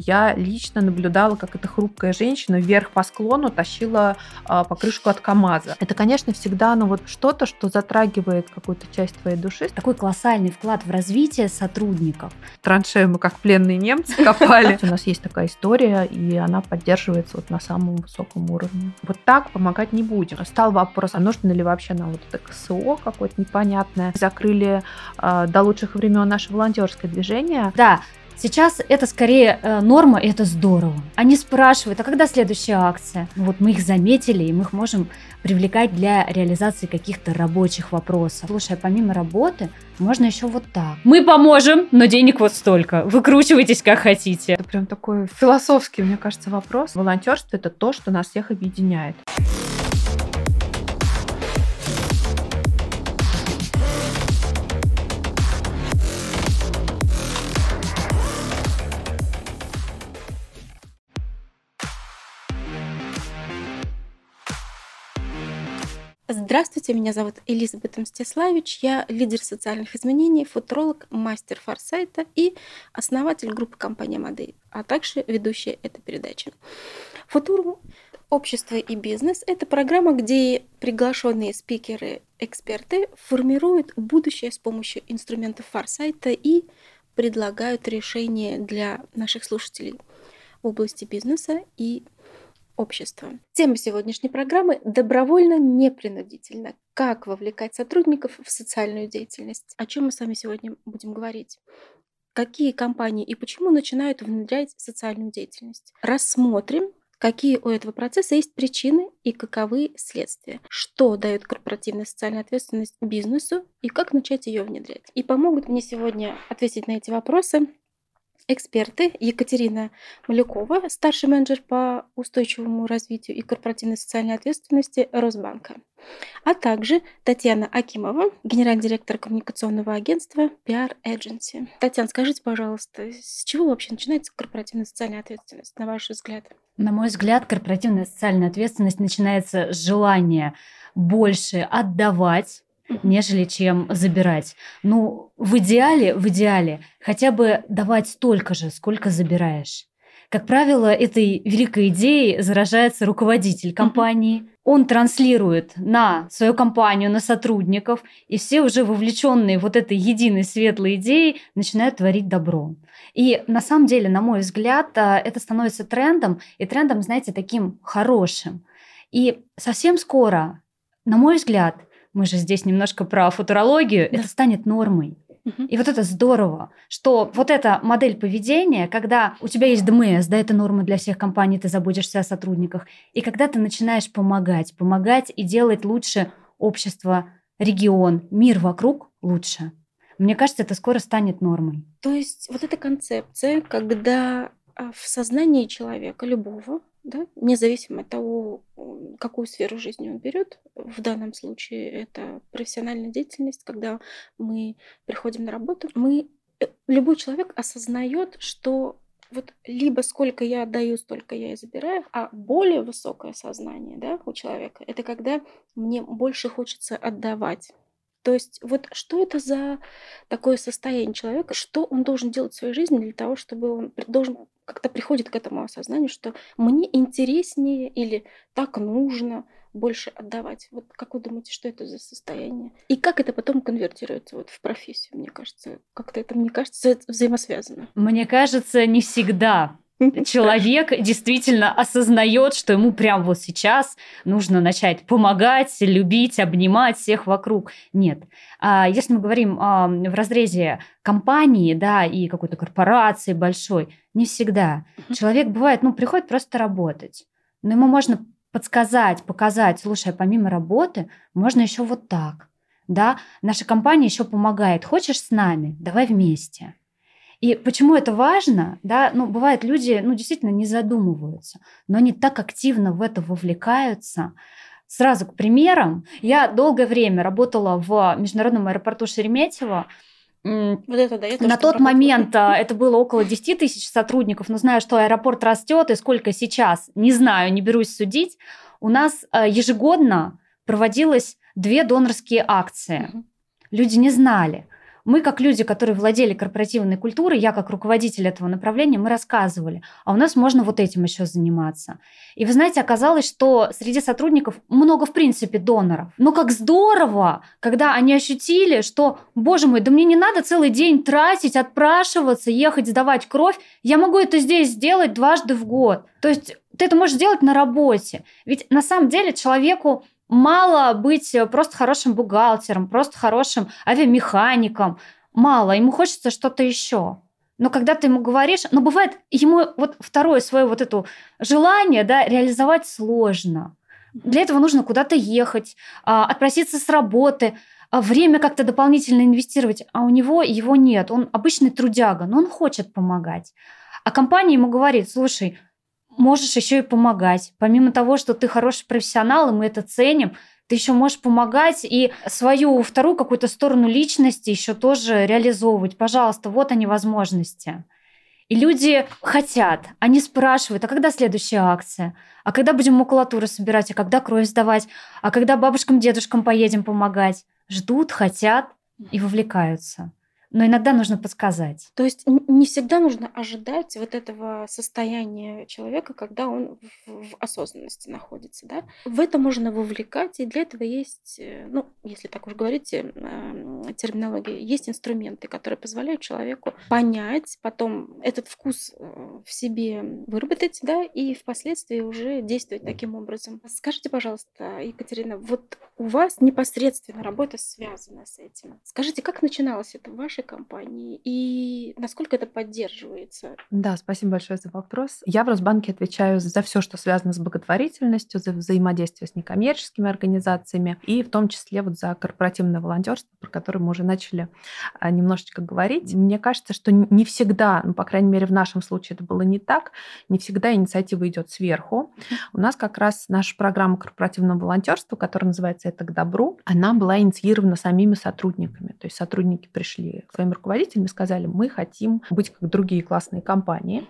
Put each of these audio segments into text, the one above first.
Я лично наблюдала, как эта хрупкая женщина вверх по склону тащила а, покрышку от КАМАЗа. Это, конечно, всегда ну, вот что-то, что затрагивает какую-то часть твоей души. Такой колоссальный вклад в развитие сотрудников. Траншею мы как пленные немцы копали. У нас есть такая история, и она поддерживается вот на самом высоком уровне. Вот так помогать не будем. Стал вопрос, а нужно ли вообще нам вот это КСО какое-то непонятное? Закрыли э, до лучших времен наше волонтерское движение. Да, Сейчас это скорее э, норма, и это здорово. Они спрашивают, а когда следующая акция? Вот мы их заметили, и мы их можем привлекать для реализации каких-то рабочих вопросов. Слушай, а помимо работы, можно еще вот так. Мы поможем, но денег вот столько. Выкручивайтесь как хотите. Это прям такой философский, мне кажется, вопрос. Волонтерство это то, что нас всех объединяет. Здравствуйте, меня зовут Элизабет Мстиславич, я лидер социальных изменений, футуролог, мастер форсайта и основатель группы компании Модель, а также ведущая этой передачи. Футурум Общество и бизнес – это программа, где приглашенные спикеры, эксперты формируют будущее с помощью инструментов форсайта и предлагают решения для наших слушателей в области бизнеса и общества. Тема сегодняшней программы – добровольно-непринудительно. Как вовлекать сотрудников в социальную деятельность? О чем мы с вами сегодня будем говорить? Какие компании и почему начинают внедрять социальную деятельность? Рассмотрим, какие у этого процесса есть причины и каковы следствия, что дает корпоративная социальная ответственность бизнесу и как начать ее внедрять. И помогут мне сегодня ответить на эти вопросы эксперты Екатерина Малюкова, старший менеджер по устойчивому развитию и корпоративной социальной ответственности Росбанка, а также Татьяна Акимова, генеральный директор коммуникационного агентства PR Agency. Татьяна, скажите, пожалуйста, с чего вообще начинается корпоративная социальная ответственность, на ваш взгляд? На мой взгляд, корпоративная социальная ответственность начинается с желания больше отдавать нежели чем забирать. Ну, в идеале, в идеале, хотя бы давать столько же, сколько забираешь. Как правило, этой великой идеей заражается руководитель компании. Он транслирует на свою компанию, на сотрудников, и все уже вовлеченные вот этой единой светлой идеей начинают творить добро. И на самом деле, на мой взгляд, а, это становится трендом, и трендом, знаете, таким хорошим. И совсем скоро, на мой взгляд, мы же здесь немножко про футурологию, да. это станет нормой. И вот это здорово, что вот эта модель поведения, когда у тебя есть ДМС, да, это норма для всех компаний, ты заботишься о сотрудниках, и когда ты начинаешь помогать, помогать и делать лучше общество, регион, мир вокруг лучше. Мне кажется, это скоро станет нормой. То есть вот эта концепция, когда а, в сознании человека, любого, да, независимо от того, какую сферу жизни он берет. В данном случае это профессиональная деятельность, когда мы приходим на работу, мы э, любой человек осознает, что вот либо сколько я отдаю, столько я и забираю, а более высокое сознание да, у человека это когда мне больше хочется отдавать. То есть вот что это за такое состояние человека, что он должен делать в своей жизни для того, чтобы он должен как-то приходит к этому осознанию, что мне интереснее или так нужно больше отдавать. Вот как вы думаете, что это за состояние? И как это потом конвертируется вот в профессию, мне кажется? Как-то это, мне кажется, взаимосвязано. Мне кажется, не всегда человек действительно осознает, что ему прямо вот сейчас нужно начать помогать, любить, обнимать всех вокруг. Нет. А если мы говорим в разрезе компании, да, и какой-то корпорации большой, не всегда. Человек бывает, ну, приходит просто работать. Но ему можно подсказать, показать, слушай, а помимо работы можно еще вот так. Да, наша компания еще помогает. Хочешь с нами? Давай вместе. И почему это важно? Да, ну, бывает, люди ну, действительно не задумываются, но они так активно в это вовлекаются. Сразу к примерам. Я долгое время работала в международном аэропорту Шереметьево. Вот это, да, я На тот работала. момент а, это было около 10 тысяч сотрудников, но знаю, что аэропорт растет, и сколько сейчас, не знаю, не берусь судить, у нас а, ежегодно проводилось две донорские акции. Угу. Люди не знали. Мы, как люди, которые владели корпоративной культурой, я как руководитель этого направления, мы рассказывали, а у нас можно вот этим еще заниматься. И вы знаете, оказалось, что среди сотрудников много, в принципе, доноров. Но как здорово, когда они ощутили, что, боже мой, да мне не надо целый день тратить, отпрашиваться, ехать, сдавать кровь. Я могу это здесь сделать дважды в год. То есть ты это можешь делать на работе. Ведь на самом деле человеку мало быть просто хорошим бухгалтером, просто хорошим авиамехаником. Мало, ему хочется что-то еще. Но когда ты ему говоришь, но бывает ему вот второе свое вот это желание да, реализовать сложно. Для этого нужно куда-то ехать, а, отпроситься с работы, а, время как-то дополнительно инвестировать, а у него его нет. Он обычный трудяга, но он хочет помогать. А компания ему говорит, слушай, можешь еще и помогать. Помимо того, что ты хороший профессионал, и мы это ценим, ты еще можешь помогать и свою вторую какую-то сторону личности еще тоже реализовывать. Пожалуйста, вот они возможности. И люди хотят, они спрашивают, а когда следующая акция? А когда будем макулатуру собирать? А когда кровь сдавать? А когда бабушкам, дедушкам поедем помогать? Ждут, хотят и вовлекаются но иногда нужно подсказать. То есть не всегда нужно ожидать вот этого состояния человека, когда он в, в осознанности находится. Да? В это можно вовлекать, и для этого есть, э, ну, если так уж говорить, э, терминология, есть инструменты, которые позволяют человеку понять, потом этот вкус э, в себе выработать, да, и впоследствии уже действовать таким образом. Скажите, пожалуйста, Екатерина, вот у вас непосредственно работа связана с этим. Скажите, как начиналось это в вашей компании и насколько это поддерживается? Да, спасибо большое за вопрос. Я в Росбанке отвечаю за все, что связано с благотворительностью, за взаимодействие с некоммерческими организациями и в том числе вот за корпоративное волонтерство, про которое мы уже начали а, немножечко говорить. Мне кажется, что не всегда, ну, по крайней мере, в нашем случае это было не так, не всегда инициатива идет сверху. У нас как раз наша программа корпоративного волонтерства, которая называется «Это к добру», она была инициирована самими сотрудниками. То есть сотрудники пришли своим руководителям и сказали, мы хотим быть как другие классные компании,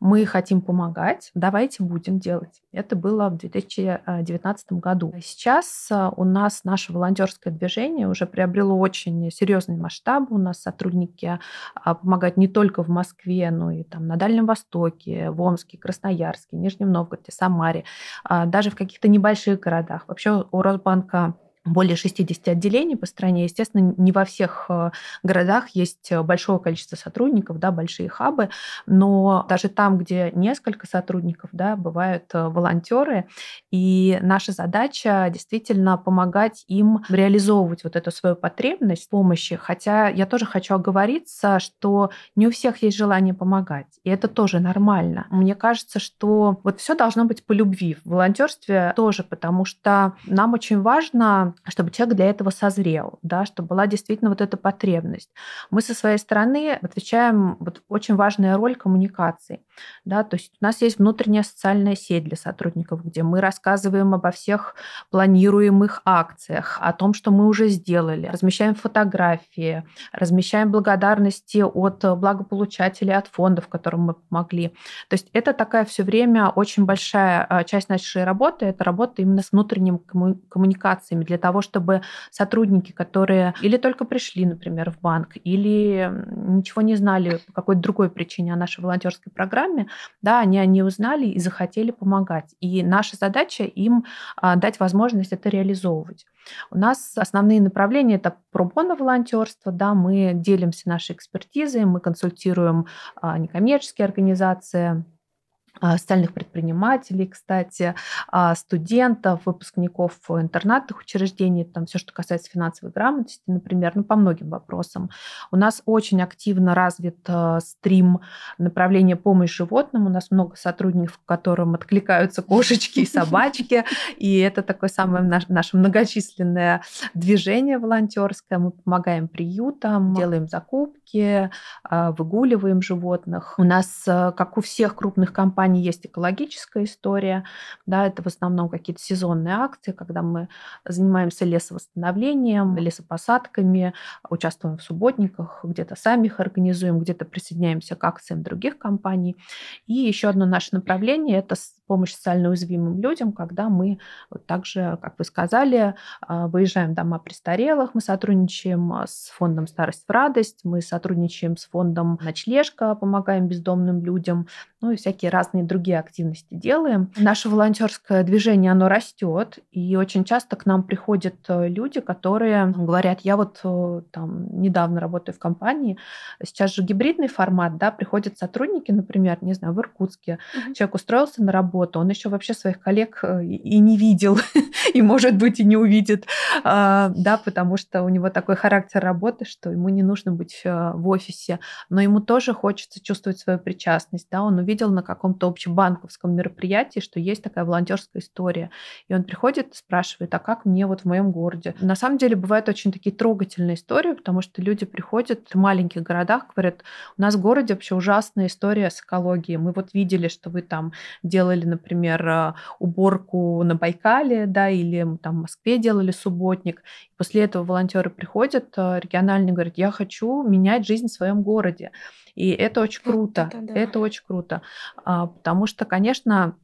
мы хотим помогать, давайте будем делать. Это было в 2019 году. Сейчас э, у нас наше волонтерское движение уже приобрело очень серьезные масштабы. У нас сотрудники а, помогают не только в Москве, но и там на Дальнем Востоке, в Омске, Красноярске, Нижнем Новгороде, Самаре, а, даже в каких-то небольших городах. Вообще у Росбанка более 60 отделений по стране. Естественно, не во всех э, городах есть э, большое количество сотрудников, да, большие хабы, но даже там, где несколько сотрудников, да, бывают э, волонтеры, и наша задача действительно помогать им реализовывать вот эту свою потребность помощи, хотя я тоже хочу оговориться, что не у всех есть желание помогать, и это тоже нормально. Мне кажется, что вот все должно быть по любви в волонтерстве тоже, потому что нам очень важно чтобы человек для этого созрел, да, чтобы была действительно вот эта потребность. Мы со своей стороны отвечаем вот очень важная роль коммуникации. Да, то есть у нас есть внутренняя социальная сеть для сотрудников, где мы рассказываем обо всех планируемых акциях, о том, что мы уже сделали, размещаем фотографии, размещаем благодарности от благополучателей, от фондов, которым мы помогли. То есть это такая все время очень большая а, часть нашей работы, это работа именно с внутренними коммуникациями для того, чтобы сотрудники, которые или только пришли, например, в банк, или ничего не знали по какой-то другой причине о нашей волонтерской программе, да, они, они узнали и захотели помогать. И наша задача им а, дать возможность это реализовывать. У нас основные направления это пробона волонтерство, да, мы делимся нашей экспертизой, мы консультируем а, некоммерческие организации, а, социальных предпринимателей, кстати, а, студентов, выпускников интернатных учреждений, там все, что касается финансовой грамотности, например, ну, по многим вопросам. У нас очень активно развит а, стрим направления помощи животным. У нас много сотрудников, которым откликаются кошечки и собачки, и это такое самое наше многочисленное движение волонтерское. Мы помогаем приютам, делаем закупки, выгуливаем животных. У нас, как у всех крупных компаний, компании есть экологическая история, да, это в основном какие-то сезонные акции, когда мы занимаемся лесовосстановлением, лесопосадками, участвуем в субботниках, где-то сами их организуем, где-то присоединяемся к акциям других компаний. И еще одно наше направление – это помощь социально уязвимым людям, когда мы вот также, как вы сказали, а, выезжаем в дома престарелых, мы сотрудничаем с фондом «Старость в радость», мы сотрудничаем с фондом «Ночлежка», помогаем бездомным людям, ну и всякие разные другие активности делаем. Наше волонтерское движение, оно растет, и очень часто к нам приходят э, люди, которые говорят, я вот э, там недавно работаю в компании, сейчас же гибридный формат, да, приходят сотрудники, например, не знаю, в Иркутске, угу. человек устроился на работу, он еще вообще своих коллег э, и не видел, и, может быть, и не увидит, а, да, потому что у него такой характер работы, что ему не нужно быть в офисе, но ему тоже хочется чувствовать свою причастность, да, он увидел на каком-то общебанковском мероприятии, что есть такая волонтерская история. И он приходит спрашивает, а как мне вот в моем городе? На самом деле бывают очень такие трогательные истории, потому что люди приходят в маленьких городах, говорят, у нас в городе вообще ужасная история с экологией. Мы вот видели, что вы там делали, например, э, уборку на Байкале, да, или там в Москве делали субботник. После этого волонтеры приходят э, региональные, говорят, я хочу менять жизнь в своем городе. И это очень круто. Это, да. это очень круто. А, потому что, конечно,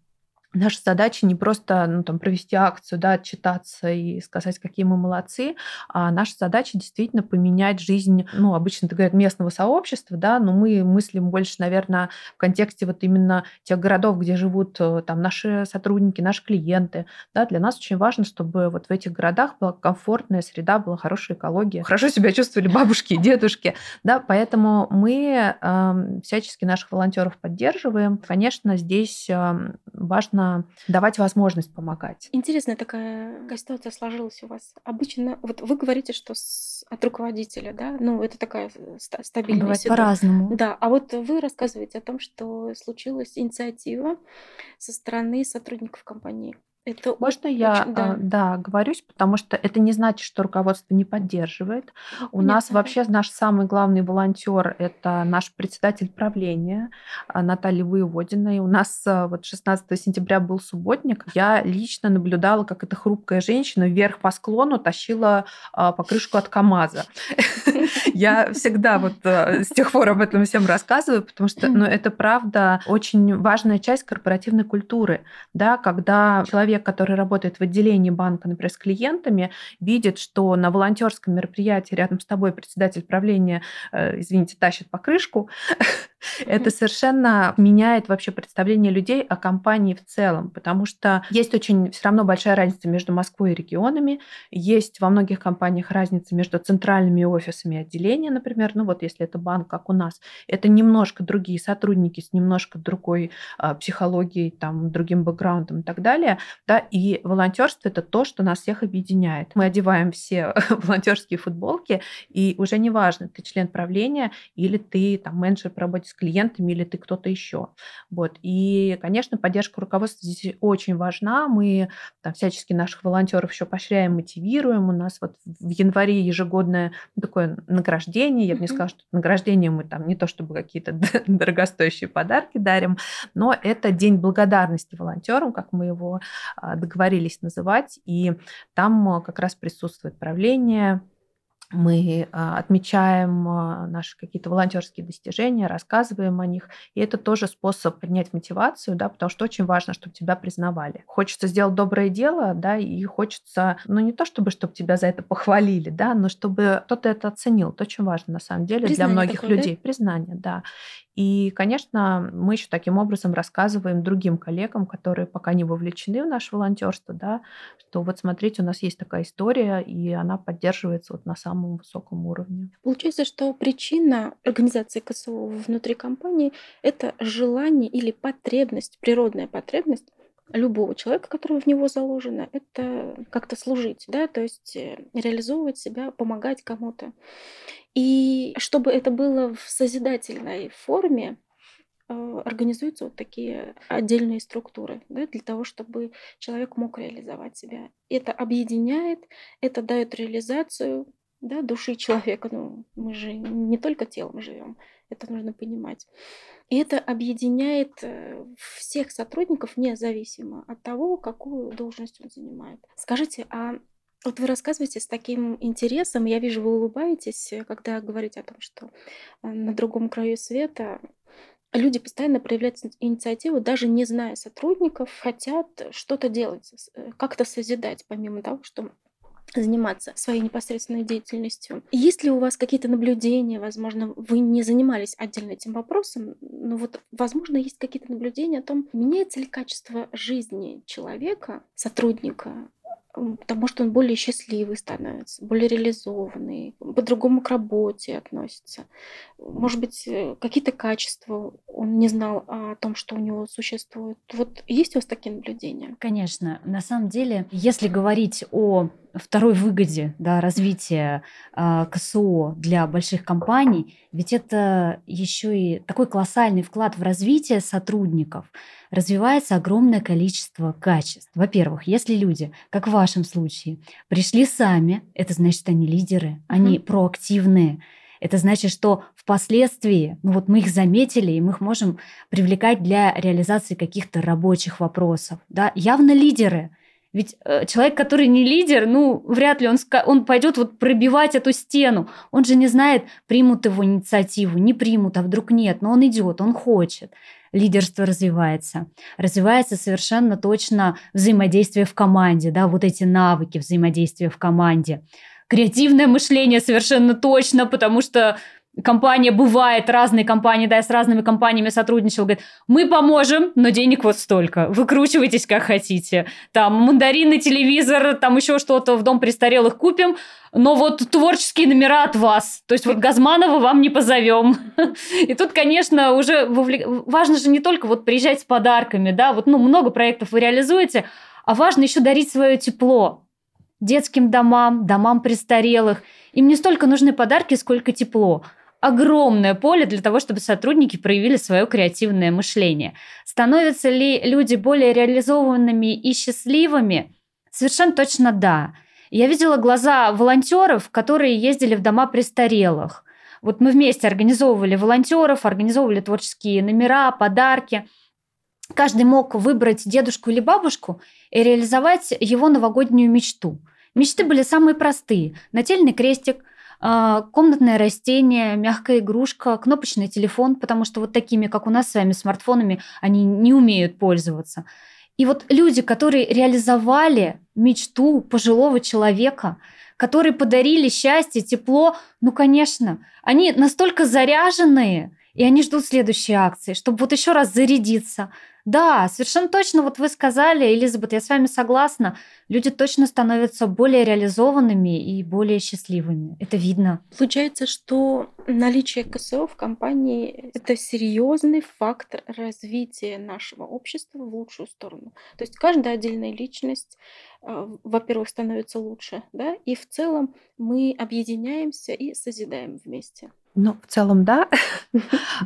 Наша задача не просто ну, там, провести акцию, да, отчитаться и сказать, какие мы молодцы, а наша задача действительно поменять жизнь, ну, обычно это говорят, местного сообщества, да, но мы мыслим больше, наверное, в контексте вот именно тех городов, где живут э, там наши сотрудники, наши клиенты, да, для нас очень важно, чтобы вот в этих городах была комфортная среда, была хорошая экология, хорошо себя чувствовали бабушки и дедушки, да, поэтому мы э, всячески наших волонтеров поддерживаем. Конечно, здесь э, важно нужно давать возможность помогать. Интересная такая, ситуация сложилась у вас. Обычно, вот вы говорите, что с, от руководителя, да, ну это такая стабильная Бывает по-разному. Да, а вот вы рассказываете о том, что случилась инициатива со стороны сотрудников компании. Это Можно я да. да, говорюсь, потому что это не значит, что руководство не поддерживает. У Нет, нас вообще наш самый главный волонтер это наш председатель правления а, Наталья Воеводина. И у нас а, вот 16 сентября был субботник. Я лично наблюдала, как эта хрупкая женщина вверх по склону тащила покрышку от КАМАЗа. Я всегда вот с тех пор об этом всем рассказываю, потому что ну, это правда очень важная часть корпоративной культуры, да, когда человек человек, который работает в отделении банка, например, с клиентами, видит, что на волонтерском мероприятии рядом с тобой председатель правления, э, извините, тащит покрышку, это совершенно меняет вообще представление людей о компании в целом, потому что есть очень все равно большая разница между Москвой и регионами, есть во многих компаниях разница между центральными офисами и отделения, например, ну вот если это банк, как у нас, это немножко другие сотрудники с немножко другой а, психологией, там, другим бэкграундом и так далее, да, и волонтерство это то, что нас всех объединяет. Мы одеваем все волонтерские футболки, и уже не важно, ты член правления или ты там менеджер по работе с клиентами или ты кто-то еще. Вот. И, конечно, поддержка руководства здесь очень важна. Мы там всячески наших волонтеров еще поощряем, мотивируем. У нас вот в январе ежегодное такое награждение. Я бы не сказала, что награждение мы там не то чтобы какие-то дорогостоящие подарки дарим, но это день благодарности волонтерам, как мы его а, договорились называть. И там а, как раз присутствует правление, мы а, отмечаем а, наши какие-то волонтерские достижения, рассказываем о них. И это тоже способ поднять мотивацию, да, потому что очень важно, чтобы тебя признавали. Хочется сделать доброе дело, да, и хочется, ну не то чтобы, чтобы тебя за это похвалили, да, но чтобы кто-то это оценил. Это очень важно на самом деле Признание для многих такое, людей. Да? Признание, да. И, конечно, мы еще таким образом рассказываем другим коллегам, которые пока не вовлечены в наше волонтерство, да, что вот смотрите, у нас есть такая история, и она поддерживается вот на самом высоком уровне. Получается, что причина организации КСО внутри компании – это желание или потребность, природная потребность любого человека, который в него заложено, это как-то служить, да, то есть э, реализовывать себя, помогать кому-то. И чтобы это было в созидательной форме, э, организуются вот такие отдельные структуры да, для того, чтобы человек мог реализовать себя. Это объединяет, это дает реализацию да, души человека. Ну, мы же не только телом живем, это нужно понимать. И это объединяет э, всех сотрудников независимо от того, какую должность он занимает. Скажите, а вот вы рассказываете с таким интересом, я вижу, вы улыбаетесь, когда говорите о том, что э, на другом краю света люди постоянно проявляют инициативу, даже не зная сотрудников, хотят что-то делать, э, как-то созидать, помимо того, что заниматься своей непосредственной деятельностью. Есть ли у вас какие-то наблюдения, возможно, вы не занимались отдельно этим вопросом, но вот, возможно, есть какие-то наблюдения о том, меняется ли качество жизни человека, сотрудника потому что он более счастливый становится, более реализованный, по-другому к работе относится. Может быть, э, какие-то качества он не знал о том, что у него существует. Вот есть у вас такие наблюдения? Конечно. На самом деле, если говорить о второй выгоде да, развития э, КСО для больших компаний, ведь это еще и такой колоссальный вклад в развитие сотрудников. Развивается огромное количество качеств. Во-первых, если люди, как в вашем случае, пришли сами, это значит, они лидеры, они mm-hmm. проактивные. Это значит, что впоследствии, ну вот мы их заметили, и мы их можем привлекать для реализации каких-то рабочих вопросов. Да? Явно лидеры. Ведь э, человек, который не лидер, ну, вряд ли он, он пойдет вот пробивать эту стену. Он же не знает, примут его инициативу, не примут, а вдруг нет. Но он идет, он хочет. Лидерство развивается. Развивается совершенно точно взаимодействие в команде, да, вот эти навыки взаимодействия в команде. Креативное мышление совершенно точно, потому что компания бывает, разные компании, да, я с разными компаниями сотрудничал, говорит, мы поможем, но денег вот столько, выкручивайтесь как хотите. Там мандарины, телевизор, там еще что-то в дом престарелых купим, но вот творческие номера от вас. То есть вот Газманова вам не позовем. И тут, конечно, уже важно же не только вот приезжать с подарками, да, вот ну, много проектов вы реализуете, а важно еще дарить свое тепло детским домам, домам престарелых. Им не столько нужны подарки, сколько тепло огромное поле для того, чтобы сотрудники проявили свое креативное мышление. Становятся ли люди более реализованными и счастливыми? Совершенно точно да. Я видела глаза волонтеров, которые ездили в дома престарелых. Вот мы вместе организовывали волонтеров, организовывали творческие номера, подарки. Каждый мог выбрать дедушку или бабушку и реализовать его новогоднюю мечту. Мечты были самые простые. Нательный крестик, комнатное растение, мягкая игрушка, кнопочный телефон, потому что вот такими, как у нас с вами, смартфонами, они не умеют пользоваться. И вот люди, которые реализовали мечту пожилого человека, которые подарили счастье, тепло, ну, конечно, они настолько заряженные, и они ждут следующей акции, чтобы вот еще раз зарядиться, да, совершенно точно, вот вы сказали, Элизабет, я с вами согласна, люди точно становятся более реализованными и более счастливыми. Это видно. Получается, что наличие КСО в компании – это серьезный фактор развития нашего общества в лучшую сторону. То есть каждая отдельная личность, э, во-первых, становится лучше, да, и в целом мы объединяемся и созидаем вместе. Ну, в целом, да.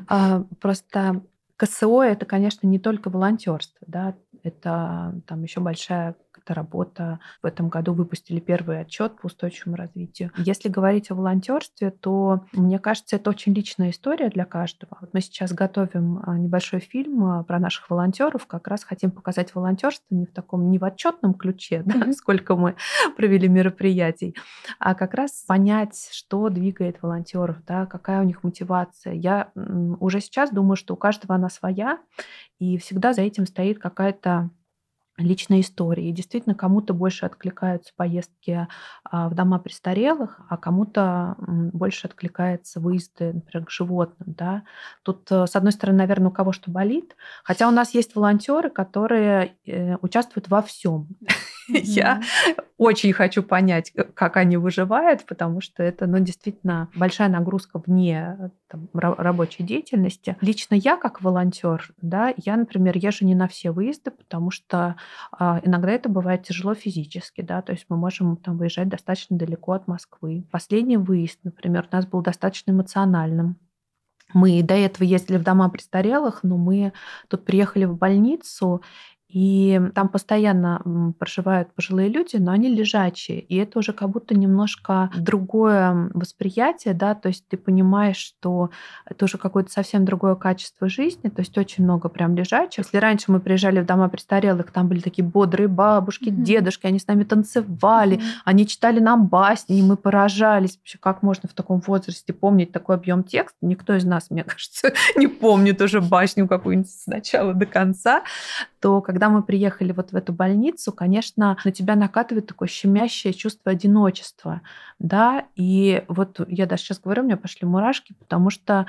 А, просто КСО это, конечно, не только волонтерство, да, это там еще большая эта работа. В этом году выпустили первый отчет по устойчивому развитию. Если говорить о волонтерстве, то мне кажется, это очень личная история для каждого. Вот мы сейчас готовим а, небольшой фильм а, про наших волонтеров, как раз хотим показать волонтерство не в таком не в отчетном ключе, да, mm-hmm. сколько мы провели мероприятий, а как раз понять, что двигает волонтеров, да, какая у них мотивация. Я уже сейчас думаю, что у каждого она своя, и всегда за этим стоит какая-то личной истории. И действительно, кому-то больше откликаются поездки а, в дома престарелых, а кому-то больше откликается выезды, например, к животным. Да? Тут, э, с одной стороны, наверное, у кого что болит, хотя у нас есть волонтеры, которые э, участвуют во всем. Я очень хочу понять, как они выживают, потому что это, ну, действительно большая нагрузка вне там, рабочей деятельности. Лично я, как волонтер, да, я, например, езжу не на все выезды, потому что э, иногда это бывает тяжело физически, да, то есть мы можем там выезжать достаточно далеко от Москвы. Последний выезд, например, у нас был достаточно эмоциональным. Мы до этого ездили в дома престарелых, но мы тут приехали в больницу, И там постоянно проживают пожилые люди, но они лежачие. И это уже как будто немножко другое восприятие, да, то есть ты понимаешь, что это уже какое-то совсем другое качество жизни, то есть очень много прям лежачих. Если раньше мы приезжали в дома престарелых, там были такие бодрые бабушки, mm-hmm. дедушки, они с нами танцевали, mm-hmm. они читали нам басни, и мы поражались вообще, как можно в таком возрасте помнить такой объем текста. Никто из нас, мне кажется, не помнит уже басню какую-нибудь с начала до конца. То когда мы приехали вот в эту больницу, конечно, на тебя накатывает такое щемящее чувство одиночества, да, и вот я даже сейчас говорю, у меня пошли мурашки, потому что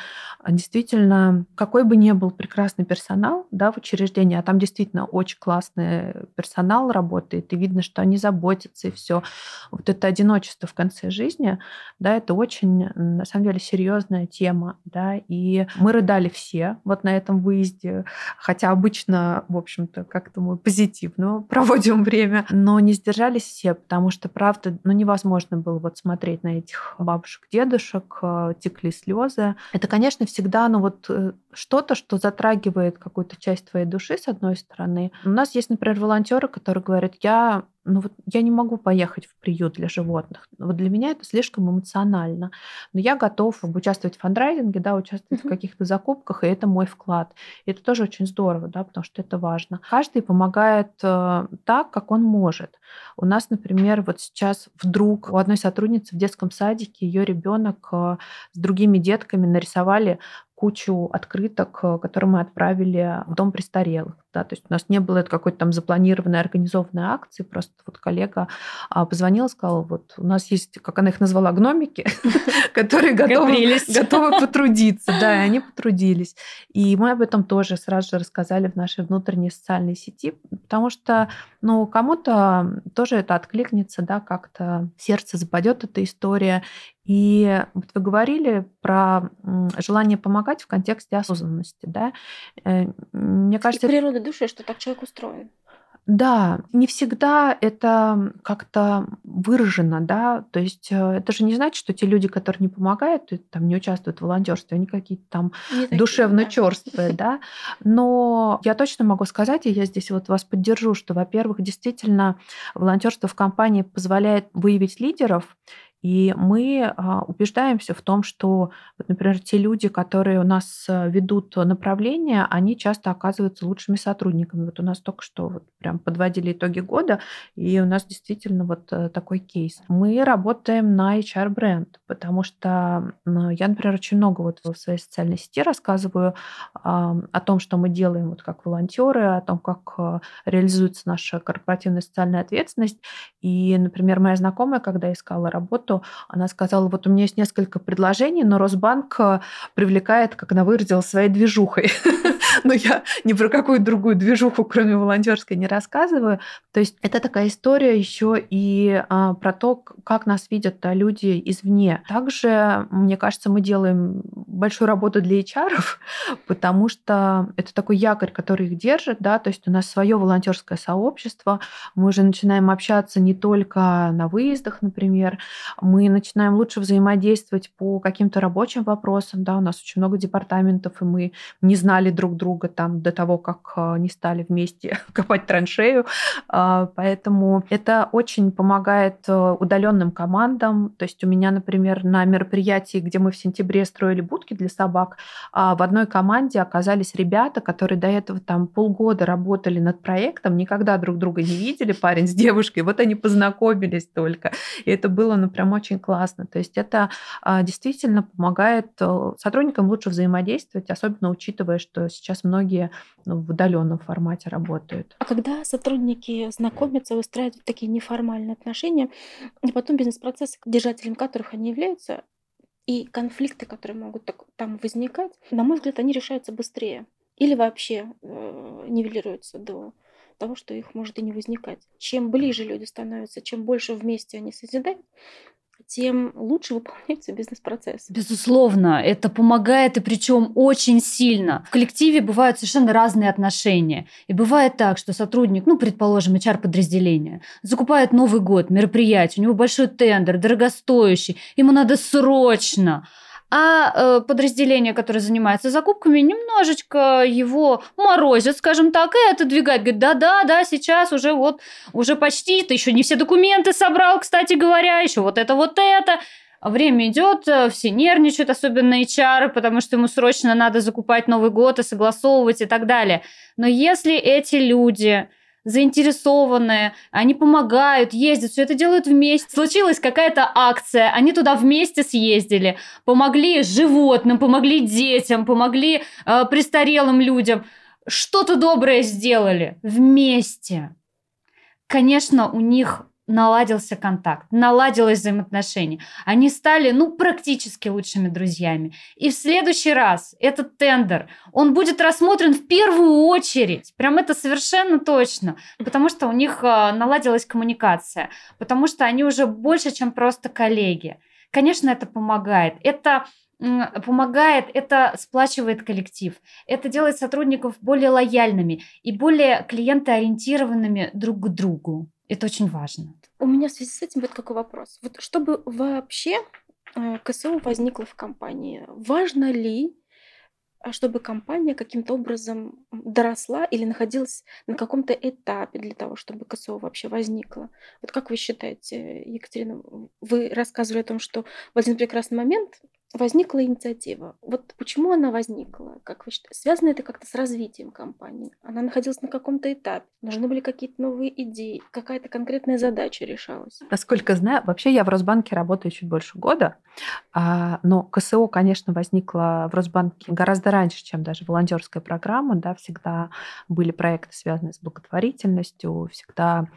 действительно, какой бы ни был прекрасный персонал, да, в учреждении, а там действительно очень классный персонал работает, и видно, что они заботятся, и все. Вот это одиночество в конце жизни, да, это очень, на самом деле, серьезная тема, да, и мы рыдали все вот на этом выезде, хотя обычно, в общем-то, как-то мы позитивно проводим время, но не сдержались все, потому что, правда, ну, невозможно было вот смотреть на этих бабушек, дедушек, э, текли слезы. Это, конечно, всегда, ну, вот э, что-то, что затрагивает какую-то часть твоей души, с одной стороны. У нас есть, например, волонтеры, которые говорят, я ну вот я не могу поехать в приют для животных. Вот для меня это слишком эмоционально. Но я готов участвовать в фандрайзинге, да, участвовать mm-hmm. в каких-то закупках, и это мой вклад. И это тоже очень здорово, да, потому что это важно. Каждый помогает э, так, как он может. У нас, например, вот сейчас вдруг у одной сотрудницы в детском садике ее ребенок э, с другими детками нарисовали кучу открыток, э, которые мы отправили в дом престарелых. Да, то есть у нас не было это какой-то там запланированной, организованной акции, просто вот коллега а, позвонила, сказала, вот у нас есть, как она их назвала, гномики, которые готовы, готовы потрудиться. Да, и они потрудились. И мы об этом тоже сразу же рассказали в нашей внутренней социальной сети, потому что, ну, кому-то тоже это откликнется, да, как-то сердце западет эта история, и вот вы говорили про желание помогать в контексте осознанности, да? Э, мне кажется... И природа души, что так человек устроен. Да, не всегда это как-то выражено, да, то есть э, это же не значит, что те люди, которые не помогают, там не участвуют в волонтерстве, они какие-то там не душевно такие, черствые, да. Но я точно могу сказать, и я здесь вот вас поддержу, что, во-первых, действительно волонтерство в компании позволяет выявить лидеров и мы а, убеждаемся в том, что, вот, например, те люди, которые у нас э, ведут направление, они часто оказываются лучшими сотрудниками. Вот у нас только что вот прям подводили итоги года, и у нас действительно вот э, такой кейс. Мы работаем на HR-бренд, потому что я, например, очень много вот в своей социальной сети рассказываю о том, что мы делаем вот как волонтеры, о том, как э, реализуется наша корпоративная социальная ответственность. И, например, моя знакомая, когда искала работу, она сказала, вот у меня есть несколько предложений, но Росбанк э, привлекает, как она выразилась, своей движухой. но я ни про какую другую движуху, кроме волонтерской, не рассказываю. То есть это такая история еще и а, про то, как нас видят люди извне. Также, мне кажется, мы делаем большую работу для HR, потому что это такой якорь, который их держит, да, то есть у нас свое волонтерское сообщество, мы уже начинаем общаться не только на выездах, например, мы начинаем лучше взаимодействовать по каким-то рабочим вопросам, да, у нас очень много департаментов, и мы не знали друг друга там до того, как а, не стали вместе копать траншею, а, поэтому это очень помогает э, удаленным командам, то есть у меня, например, на мероприятии, где мы в сентябре строили будки для собак, а, в одной команде оказались ребята, которые до этого там полгода работали над проектом, никогда друг друга не видели, парень с девушкой, вот они познакомились только, и это было, ну, прям очень классно. То есть это а, действительно помогает э, сотрудникам лучше взаимодействовать, особенно учитывая, что сейчас многие ну, в удаленном формате работают. А когда сотрудники знакомятся, выстраивают такие неформальные отношения, и потом бизнес-процессы, держателем которых они являются, и конфликты, которые могут там возникать, на мой взгляд, они решаются быстрее. Или вообще э, нивелируются до того, что их может и не возникать. Чем ближе люди становятся, чем больше вместе они созидают, тем лучше выполняется бизнес-процесс. Безусловно, это помогает и причем очень сильно. В коллективе бывают совершенно разные отношения. И бывает так, что сотрудник, ну, предположим, HR-подразделение, закупает Новый год, мероприятие, у него большой тендер, дорогостоящий, ему надо срочно а э, подразделение, которое занимается закупками, немножечко его морозит, скажем так, и отодвигает. Говорит, да-да-да, сейчас уже вот, уже почти, ты еще не все документы собрал, кстати говоря, еще вот это, вот это. Время идет, э, все нервничают, особенно HR, потому что ему срочно надо закупать Новый год и согласовывать и так далее. Но если эти люди заинтересованные, они помогают, ездят, все это делают вместе. Случилась какая-то акция, они туда вместе съездили, помогли животным, помогли детям, помогли э, престарелым людям. Что-то доброе сделали вместе. Конечно, у них наладился контакт, наладилось взаимоотношение. Они стали, ну, практически лучшими друзьями. И в следующий раз этот тендер, он будет рассмотрен в первую очередь. Прям это совершенно точно. Потому что у них а, наладилась коммуникация. Потому что они уже больше, чем просто коллеги. Конечно, это помогает. Это помогает, это сплачивает коллектив, это делает сотрудников более лояльными и более клиентоориентированными друг к другу. Это очень важно. У меня в связи с этим вот какой вопрос. Вот чтобы вообще э, КСО возникло в компании, важно ли, а, чтобы компания каким-то образом доросла или находилась на каком-то этапе для того, чтобы КСО вообще возникло? Вот как вы считаете, Екатерина, вы рассказывали о том, что в один прекрасный момент возникла инициатива. Вот почему она возникла, как вы считаете? Связано это как-то с развитием компании? Она находилась на каком-то этапе? Нужны были какие-то новые идеи? Какая-то конкретная задача решалась? Насколько знаю, вообще я в Росбанке работаю чуть больше года, а, но КСО, конечно, возникла в Росбанке гораздо раньше, чем даже волонтерская программа. Да, всегда были проекты, связанные с благотворительностью, всегда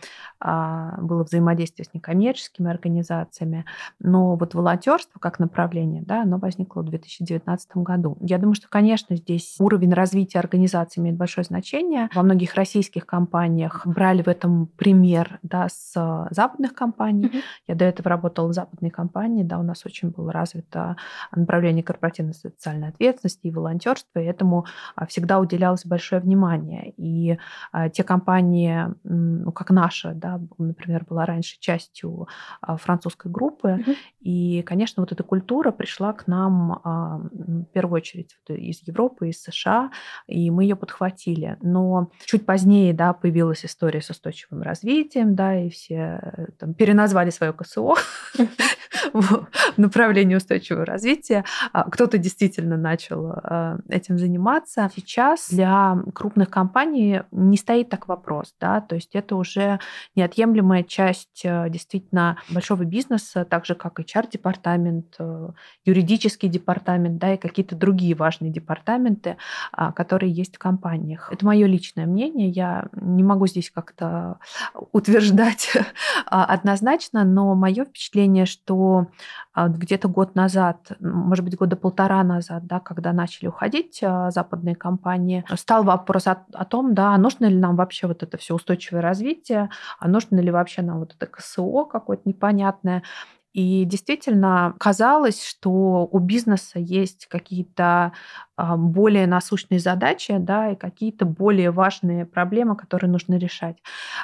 а, было взаимодействие с некоммерческими организациями. Но вот волонтерство как направление, да, оно возникло в 2019 году. Я думаю, что, конечно, здесь уровень развития организации имеет большое значение. Во многих российских компаниях брали в этом пример да, с западных компаний. Mm-hmm. Я до этого работала в западной компании, да, у нас очень было развито направление корпоративной социальной ответственности и волонтерства, и этому а, всегда уделялось большое внимание. И а, те компании, ну, как наша, да, например, была раньше частью а, французской группы, mm-hmm. и, конечно, вот эта культура пришла к нам в первую очередь из Европы, из США, и мы ее подхватили. Но чуть позднее, да, появилась история с устойчивым развитием, да, и все э, там, переназвали свое КСО в направлении устойчивого развития. А, кто-то действительно начал а, этим заниматься. Сейчас для крупных компаний не стоит так вопрос, да, то есть это уже неотъемлемая часть э, действительно большого бизнеса, так же как HR-департамент, э, юридический департамент, да, и какие-то другие важные департаменты, а, которые есть в компаниях. Это мое личное мнение, я не могу здесь как-то утверждать однозначно, но мое впечатление, что а, где-то год назад, может быть, года полтора назад, да, когда начали уходить а, западные компании, стал вопрос о, о том, да, а нужно ли нам вообще вот это все устойчивое развитие, а нужно ли вообще нам вот это КСО какое-то непонятное. И действительно казалось, что у бизнеса есть какие-то более насущные задачи, да, и какие-то более важные проблемы, которые нужно решать.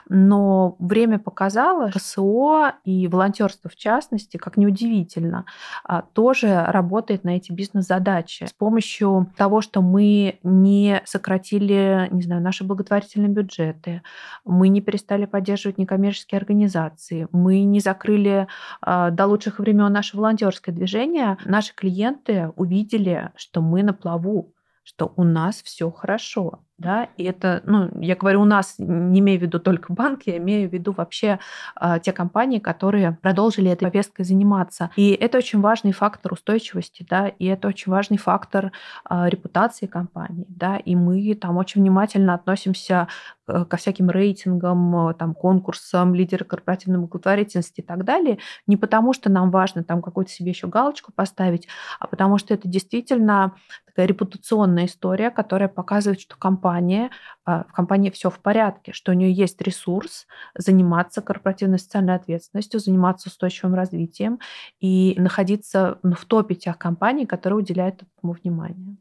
Но время показало, КСО и волонтерство в частности, как неудивительно, а, тоже работает на эти бизнес-задачи с помощью того, что мы не сократили, не знаю, наши благотворительные бюджеты, мы не перестали поддерживать некоммерческие организации, мы не закрыли а, до лучших времен наше волонтерское движение, наши клиенты увидели, что мы на плаву того, что у нас все хорошо да, и это, ну, я говорю, у нас не имею в виду только банк, я имею в виду вообще э, те компании, которые продолжили этой повесткой заниматься. И это очень важный фактор устойчивости, да, и это очень важный фактор э, репутации компании, да, и мы там очень внимательно относимся ко всяким рейтингам, там, конкурсам, лидеры корпоративной благотворительности и так далее, не потому что нам важно там какую-то себе еще галочку поставить, а потому что это действительно такая репутационная история, которая показывает, что компания компания, а, в компании все в порядке, что у нее есть ресурс заниматься корпоративной социальной ответственностью, заниматься устойчивым развитием и находиться ну, в топе тех компаний, которые уделяют этому внимание.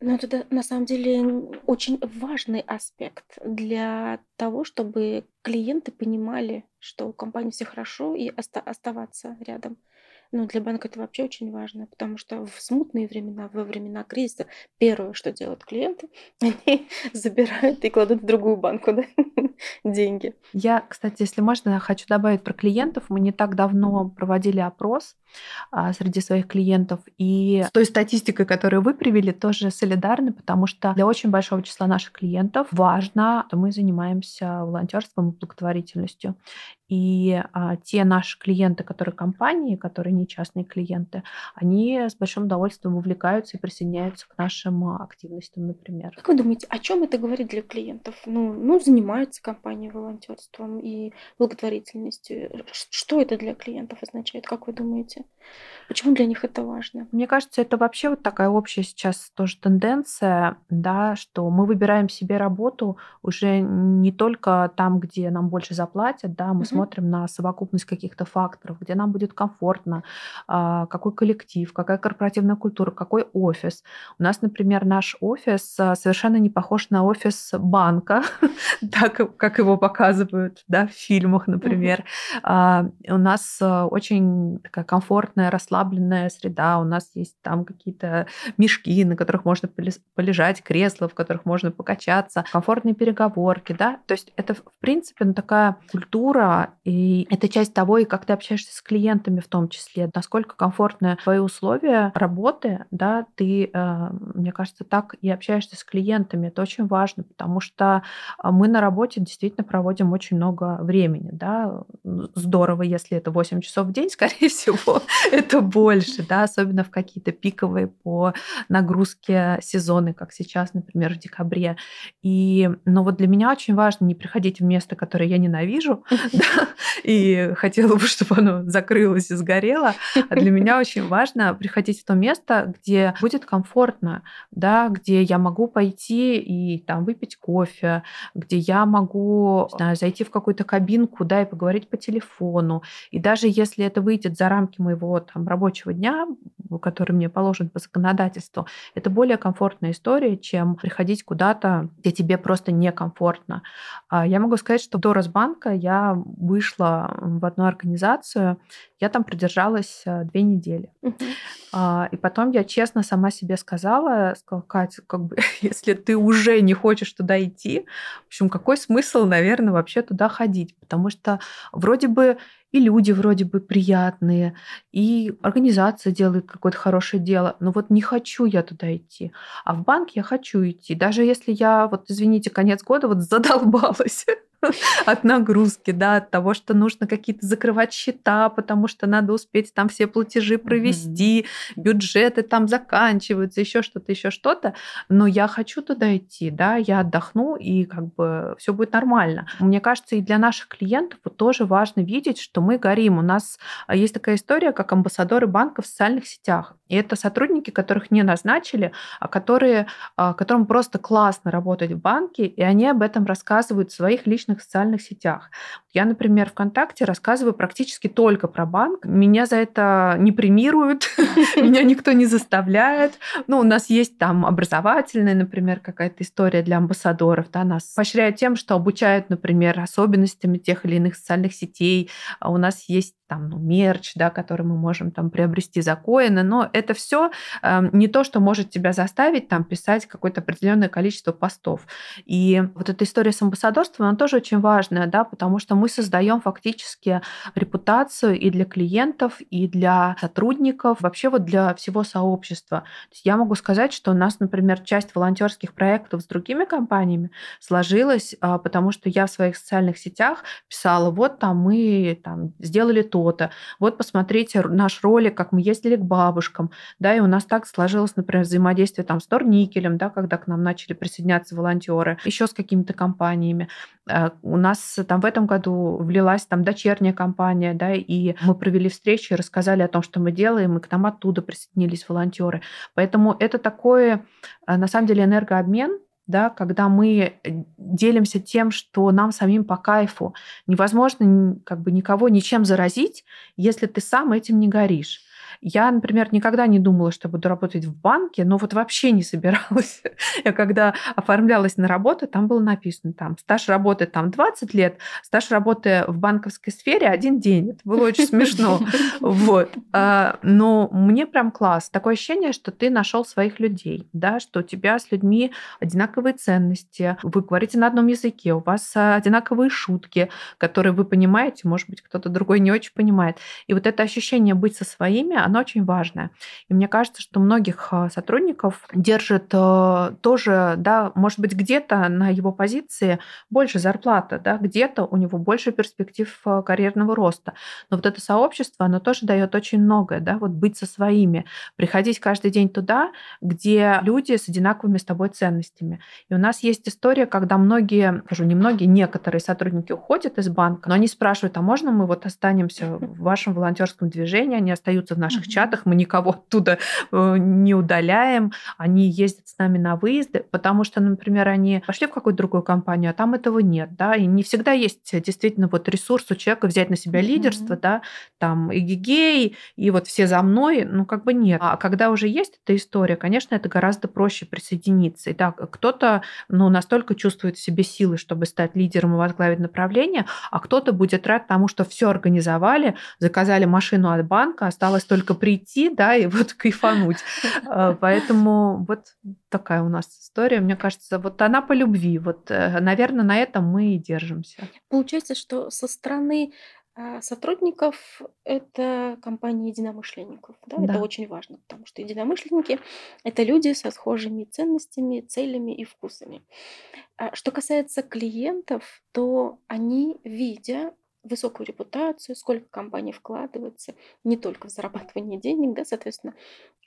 Ну, это на самом деле очень важный аспект для того, чтобы клиенты понимали, что у компании все хорошо, и оста- оставаться рядом. Ну, для банка это вообще очень важно, потому что в смутные времена, во времена кризиса, первое, что делают клиенты, они забирают и кладут в другую банку да, деньги. Я, кстати, если можно, хочу добавить про клиентов. Мы не так давно проводили опрос а, среди своих клиентов, и с той статистикой, которую вы привели, тоже солидарны, потому что для очень большого числа наших клиентов важно, что мы занимаемся волонтерством и благотворительностью. И а, те наши клиенты, которые компании, которые не частные клиенты, они с большим удовольствием вовлекаются и присоединяются к нашим а, активностям, например. Как вы думаете, о чем это говорит для клиентов? Ну, ну занимаются компании волонтерством и благотворительностью. Что это для клиентов означает, как вы думаете? Почему для них это важно? Мне кажется, это вообще вот такая общая сейчас тоже тенденция, да, что мы выбираем себе работу уже не только там, где нам больше заплатят, да, мы. Смотрим на совокупность каких-то факторов, где нам будет комфортно, а, какой коллектив, какая корпоративная культура, какой офис. У нас, например, наш офис а, совершенно не похож на офис банка, так как его показывают да, в фильмах, например. Угу. У нас очень такая комфортная, расслабленная среда, у нас есть там какие-то мешки, на которых можно полежать, кресла, в которых можно покачаться, комфортные переговорки, да, то есть это, в принципе, ну, такая культура, и это часть того, и как ты общаешься с клиентами в том числе, насколько комфортны твои условия работы, да, ты, э, мне кажется, так и общаешься с клиентами, это очень важно, потому что мы на работе действительно проводим очень много времени, да, здорово, если это 8 часов в день, скорее всего, это больше, да, особенно в какие-то пиковые по нагрузке сезоны, как сейчас, например, в декабре. И, но вот для меня очень важно не приходить в место, которое я ненавижу, и хотела бы, чтобы оно закрылось и сгорело. А для меня очень важно приходить в то место, где будет комфортно, да, где я могу пойти и там выпить кофе, где я могу знаю, зайти в какую-то кабинку, да, и поговорить по телефону. И даже если это выйдет за рамки моего там, рабочего дня, который мне положен по законодательству, это более комфортная история, чем приходить куда-то, где тебе просто некомфортно. А я могу сказать, что до Росбанка я вышла в одну организацию, я там продержалась э, две недели. Uh-huh. И потом я честно сама себе сказала, сказала, Катя, как бы, если ты уже не хочешь туда идти, в общем, какой смысл, наверное, вообще туда ходить? Потому что вроде бы и люди вроде бы приятные, и организация делает какое-то хорошее дело, но вот не хочу я туда идти. А в банк я хочу идти. Даже если я, вот извините, конец года вот задолбалась от нагрузки, да, от того, что нужно какие-то закрывать счета, потому что надо успеть там все платежи провести, mm-hmm. бюджеты там заканчиваются, еще что-то, еще что-то. Но я хочу туда идти, да, я отдохну, и как бы все будет нормально. Мне кажется, и для наших клиентов тоже важно видеть, что мы горим. У нас а, есть такая история, как амбассадоры банка в социальных сетях. И это сотрудники, которых не назначили, а которые, а, которым просто классно работать в банке, и они об этом рассказывают в своих личных социальных сетях. Я, например, ВКонтакте рассказываю практически только про банк. Меня за это не премируют, меня никто не заставляет. Ну, у нас есть там образовательная, например, какая-то история для амбассадоров. Да, нас поощряют тем, что обучают, например, особенностями тех или иных социальных сетей. У нас есть там, ну, мерч, да, который мы можем там приобрести за коины, но это все э, эм, не то, что может тебя заставить там писать какое-то определенное количество постов. И вот эта история с амбассадорством, она тоже очень важная, да, потому что мы создаем фактически репутацию и для клиентов, и для сотрудников, вообще вот для всего сообщества. Я могу сказать, что у нас, например, часть волонтерских проектов с другими компаниями сложилась, э, потому что я в своих социальных сетях писала, вот там мы там сделали то-то. Вот посмотрите наш ролик, как мы ездили к бабушкам, да, и у нас так сложилось, например, взаимодействие там с Торникелем, да, когда к нам начали присоединяться волонтеры, еще с какими-то компаниями. Э, у нас там в этом году влилась там дочерняя компания, да, и мы провели встречи, рассказали о том, что мы делаем, и к нам оттуда присоединились волонтеры. Поэтому это такой, э, на самом деле, энергообмен, да, когда мы э, делимся тем, что нам самим по кайфу. Невозможно как бы никого ничем заразить, если ты сам этим не горишь. Я, например, никогда не думала, что буду работать в банке, но вот вообще не собиралась. Я когда оформлялась на работу, там было написано, там, стаж работы там 20 лет, стаж работы в банковской сфере один день. Это было очень смешно. Вот. А, но мне прям класс. Такое ощущение, что ты нашел своих людей, да, что у тебя с людьми одинаковые ценности, вы говорите на одном языке, у вас одинаковые шутки, которые вы понимаете, может быть, кто-то другой не очень понимает. И вот это ощущение быть со своими, оно очень важное. И мне кажется, что многих а, сотрудников держит э, тоже, да, может быть, где-то на его позиции больше зарплата, да, где-то у него больше перспектив э, карьерного роста. Но вот это сообщество, оно тоже дает очень многое, да, вот быть со своими, приходить каждый день туда, где люди с одинаковыми с тобой ценностями. И у нас есть история, когда многие, скажу, не многие, некоторые сотрудники уходят из банка, но они спрашивают, а можно мы вот останемся в вашем волонтерском движении, они остаются в наших mm-hmm. чатах, мы никого оттуда э, не удаляем, они ездят с нами на выезды, потому что, например, они пошли в какую-то другую компанию, а там этого нет, да, и не всегда есть действительно вот ресурс у человека взять на себя лидерство, mm-hmm. да, там и гигей, и вот все за мной, ну как бы нет. А когда уже есть эта история, конечно, это гораздо проще присоединиться. И так, кто-то, ну, настолько чувствует в себе силы, чтобы стать лидером и возглавить направление, а кто-то будет рад тому, что все организовали, заказали машину от банка, осталось только прийти, да, и вот кайфануть. А, поэтому вот такая у нас история. Мне кажется, вот она по любви. Вот, э, наверное, на этом мы и держимся. Получается, что со стороны а, сотрудников это компания единомышленников. Да? Да. Это очень важно, потому что единомышленники это люди со схожими ценностями, целями и вкусами. А, что касается клиентов, то они, видя высокую репутацию, сколько компания вкладывается не только в зарабатывание денег, да, соответственно,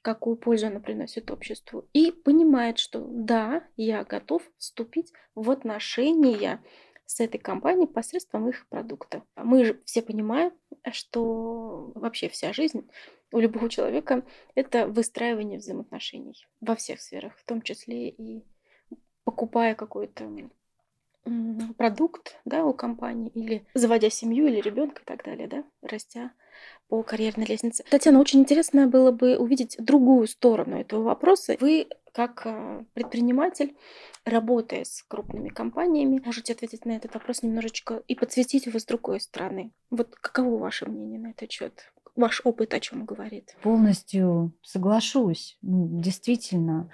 какую пользу она приносит обществу, и понимает, что да, я готов вступить в отношения с этой компанией посредством их продукта. Мы же все понимаем, что вообще вся жизнь у любого человека – это выстраивание взаимоотношений во всех сферах, в том числе и покупая какой-то продукт да, у компании или заводя семью или ребенка и так далее, да, растя по карьерной лестнице. Татьяна, очень интересно было бы увидеть другую сторону этого вопроса. Вы, как э, предприниматель, работая с крупными компаниями, можете ответить на этот вопрос немножечко и подсветить его с другой стороны. Вот каково ваше мнение на этот счет? Ваш опыт о чем говорит? Полностью соглашусь. Ну, действительно,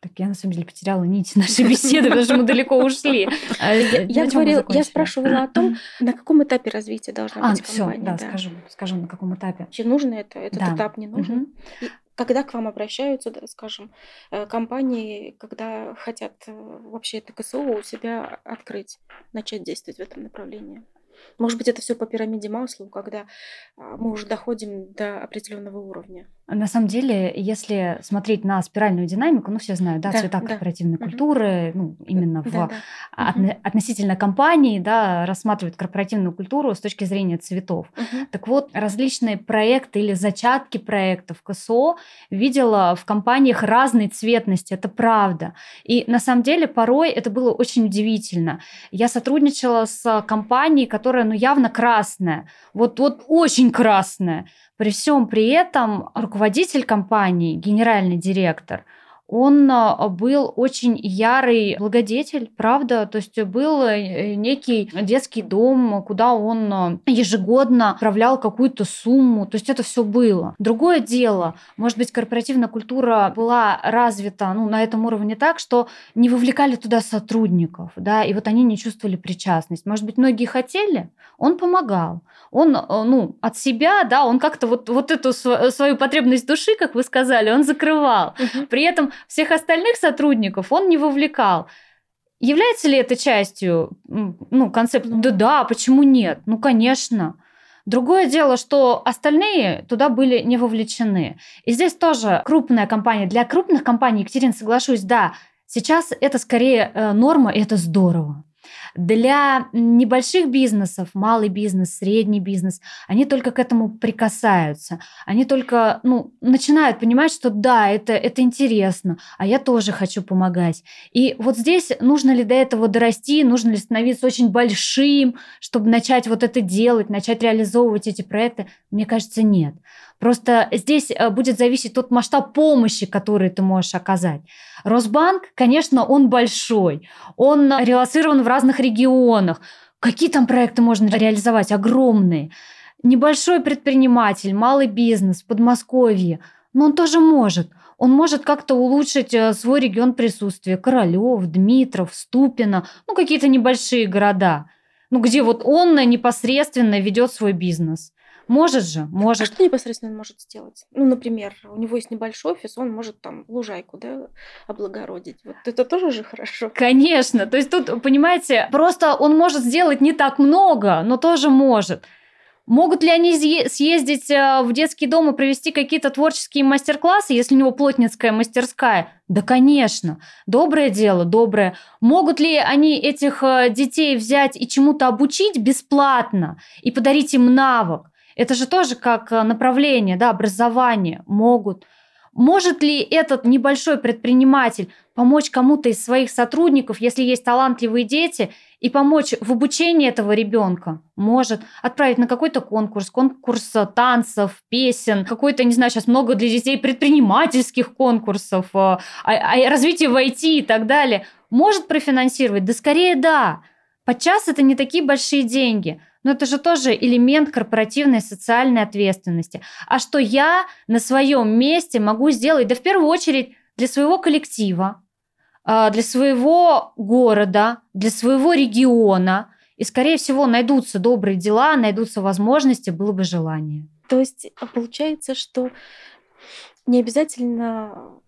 так я на самом деле потеряла нить нашей беседы, потому что мы далеко ушли. А, я говорила, я спрашивала о том, на каком этапе развития должна быть компания. да, скажу, скажу, на каком этапе. Нужно это, этот этап не нужен. Когда к вам обращаются, да, скажем, э, компании, когда хотят э, вообще это КСО у себя открыть, начать действовать в этом направлении? Может быть, это все по пирамиде Маслоу, когда а, мы уже доходим до определенного уровня. На самом деле, если смотреть на спиральную динамику, ну все знают, да, да цвета да. корпоративной угу. культуры, ну именно да, в да. Отно- относительно компании, да, рассматривают корпоративную культуру с точки зрения цветов. Угу. Так вот, различные проекты или зачатки проектов КСО видела в компаниях разной цветности, это правда. И на самом деле порой это было очень удивительно. Я сотрудничала с компанией, которая, ну явно красная, вот вот очень красная. При всем при этом руководитель компании, генеральный директор, он а, был очень ярый благодетель, правда, то есть был э, некий детский дом, куда он а, ежегодно отправлял какую-то сумму, то есть это все было. Другое дело, может быть, корпоративная культура была развита ну, на этом уровне так, что не вовлекали туда сотрудников, да, и вот они не чувствовали причастность. Может быть, многие хотели, он помогал. Он, а, ну, от себя, да, он как-то вот, вот эту свою потребность души, как вы сказали, он закрывал. Угу. При этом всех остальных сотрудников он не вовлекал. Является ли это частью ну, концепта? Да, да, почему нет? Ну, конечно. Другое дело, что остальные туда были не вовлечены. И здесь тоже крупная компания. Для крупных компаний, Екатерина, соглашусь, да, сейчас это скорее э, норма, и это здорово. Для небольших бизнесов, малый бизнес, средний бизнес, они только к этому прикасаются. Они только ну, начинают понимать, что да, это, это интересно, а я тоже хочу помогать. И вот здесь нужно ли до этого дорасти, нужно ли становиться очень большим, чтобы начать вот это делать, начать реализовывать эти проекты? Мне кажется, нет. Просто здесь э, будет зависеть тот масштаб помощи, который ты можешь оказать. Росбанк, конечно, он большой, он релацирован в разных регионах. Какие там проекты можно реализовать? Огромные. Небольшой предприниматель, малый бизнес в Подмосковье, но он тоже может. Он может как-то улучшить э, свой регион присутствия. Королев, Дмитров, Ступино, ну какие-то небольшие города, ну где вот он непосредственно ведет свой бизнес. Может же, А может. что непосредственно он может сделать? Ну, например, у него есть небольшой офис, он может там лужайку, да, облагородить. Вот это тоже же хорошо. Конечно. То есть тут, понимаете, просто он может сделать не так много, но тоже может. Могут ли они съе- съездить э, в детский дом и провести какие-то творческие мастер-классы, если у него плотницкая мастерская? Да, конечно. Доброе дело, доброе. Могут ли они этих э, детей взять и чему-то обучить бесплатно и подарить им навык? Это же тоже как э, направление, да, образование. Могут. Может ли этот небольшой предприниматель помочь кому-то из своих сотрудников, если есть талантливые дети, и помочь в обучении этого ребенка? Может. Отправить на какой-то конкурс, конкурс э, танцев, песен, какой-то, не знаю, сейчас много для детей предпринимательских конкурсов, э, а- а- развитие в IT и так далее. Может профинансировать? Да скорее да. Подчас это не такие большие деньги. Но это же тоже элемент корпоративной социальной ответственности. А что я на своем месте могу сделать? Да в первую очередь для своего коллектива, а, для своего города, для своего региона. И, скорее всего, найдутся добрые дела, найдутся возможности, было бы желание. То есть получается, что не обязательно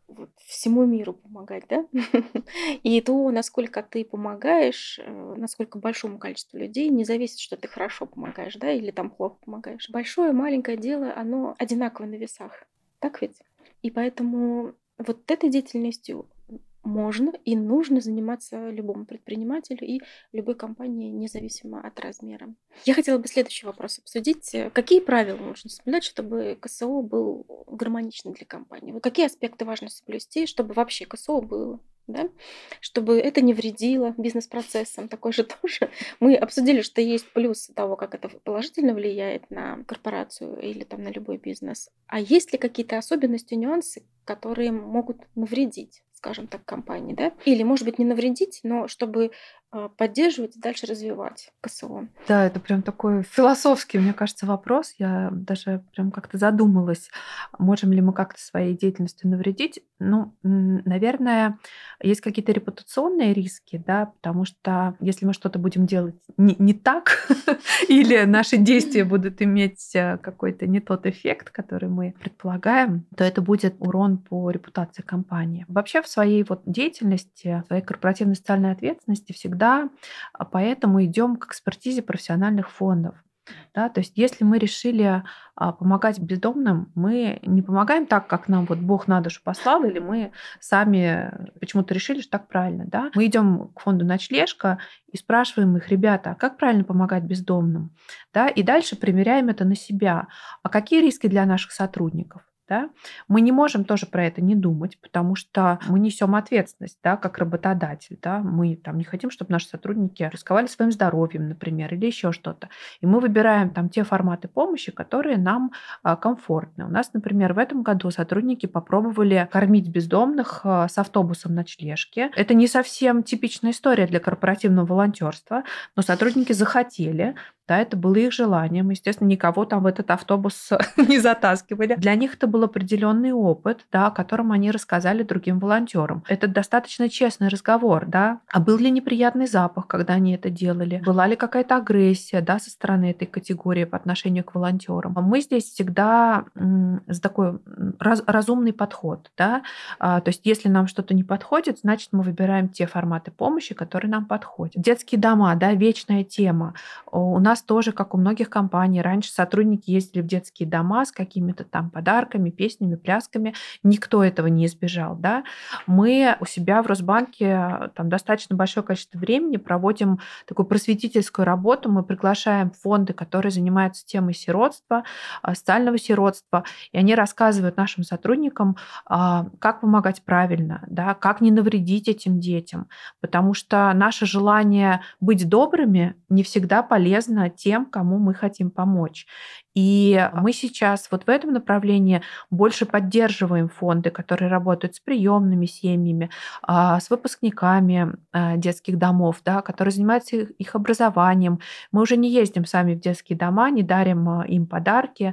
всему миру помогать, да? И то, насколько ты помогаешь, э, насколько большому количеству людей, не зависит, что ты хорошо помогаешь, да, или там плохо помогаешь. Большое, маленькое дело, оно одинаково на весах. Так ведь? И поэтому вот этой деятельностью можно и нужно заниматься любому предпринимателю и любой компании, независимо от размера. Я хотела бы следующий вопрос обсудить. Какие правила нужно соблюдать, чтобы КСО был гармоничным для компании? Вот какие аспекты важно соблюсти, чтобы вообще КСО было? Да? Чтобы это не вредило бизнес-процессам. Такой же тоже. Мы обсудили, что есть плюсы того, как это положительно влияет на корпорацию или там на любой бизнес. А есть ли какие-то особенности, нюансы, которые могут навредить? Скажем так, компании, да? Или, может быть, не навредить, но чтобы поддерживать и дальше развивать КСО. Да, это прям такой философский, мне кажется, вопрос. Я даже прям как-то задумалась, можем ли мы как-то своей деятельностью навредить. Ну, наверное, есть какие-то репутационные риски, да, потому что если мы что-то будем делать не, не так, или наши действия будут иметь э, какой-то не тот эффект, который мы предполагаем, то это будет урон по репутации компании. Вообще в своей вот деятельности, в своей корпоративной социальной ответственности всегда а, поэтому идем к экспертизе профессиональных фондов. Да, то есть если мы решили а, помогать бездомным, мы не помогаем так, как нам вот Бог на душу послал, или мы сами почему-то решили, что так правильно. Да? Мы идем к фонду ночлежка и спрашиваем их, ребята, а как правильно помогать бездомным? Да? И дальше примеряем это на себя. А какие риски для наших сотрудников? Да? Мы не можем тоже про это не думать, потому что мы несем ответственность, да, как работодатель. Да? Мы там не хотим, чтобы наши сотрудники рисковали своим здоровьем, например, или еще что-то. И мы выбираем там те форматы помощи, которые нам а, комфортны. У нас, например, в этом году сотрудники попробовали кормить бездомных а, с автобусом ночлежки. Это не совсем типичная история для корпоративного волонтерства, но сотрудники захотели, да, это было их желанием. Естественно, никого там в этот автобус не затаскивали. Для них это был определенный опыт, да, о котором они рассказали другим волонтерам. Это достаточно честный разговор, да. А был ли неприятный запах, когда они это делали? Была ли какая-то агрессия, да, со стороны этой категории по отношению к волонтерам? Мы здесь всегда с такой раз- разумный подход, да. А, то есть, если нам что-то не подходит, значит, мы выбираем те форматы помощи, которые нам подходят. Детские дома, да, вечная тема. У нас тоже, как у многих компаний, раньше сотрудники ездили в детские дома с какими-то там подарками, песнями, плясками. Никто этого не избежал. Да? Мы у себя в Росбанке там достаточно большое количество времени проводим такую просветительскую работу. Мы приглашаем фонды, которые занимаются темой сиротства, а, социального сиротства, и они рассказывают нашим сотрудникам, а, как помогать правильно, да, как не навредить этим детям. Потому что наше желание быть добрыми не всегда полезно тем, кому мы хотим помочь. И мы сейчас вот в этом направлении больше поддерживаем фонды, которые работают с приемными семьями, а, с выпускниками а, детских домов, да, которые занимаются их образованием. Мы уже не ездим сами в детские дома, не дарим а, им подарки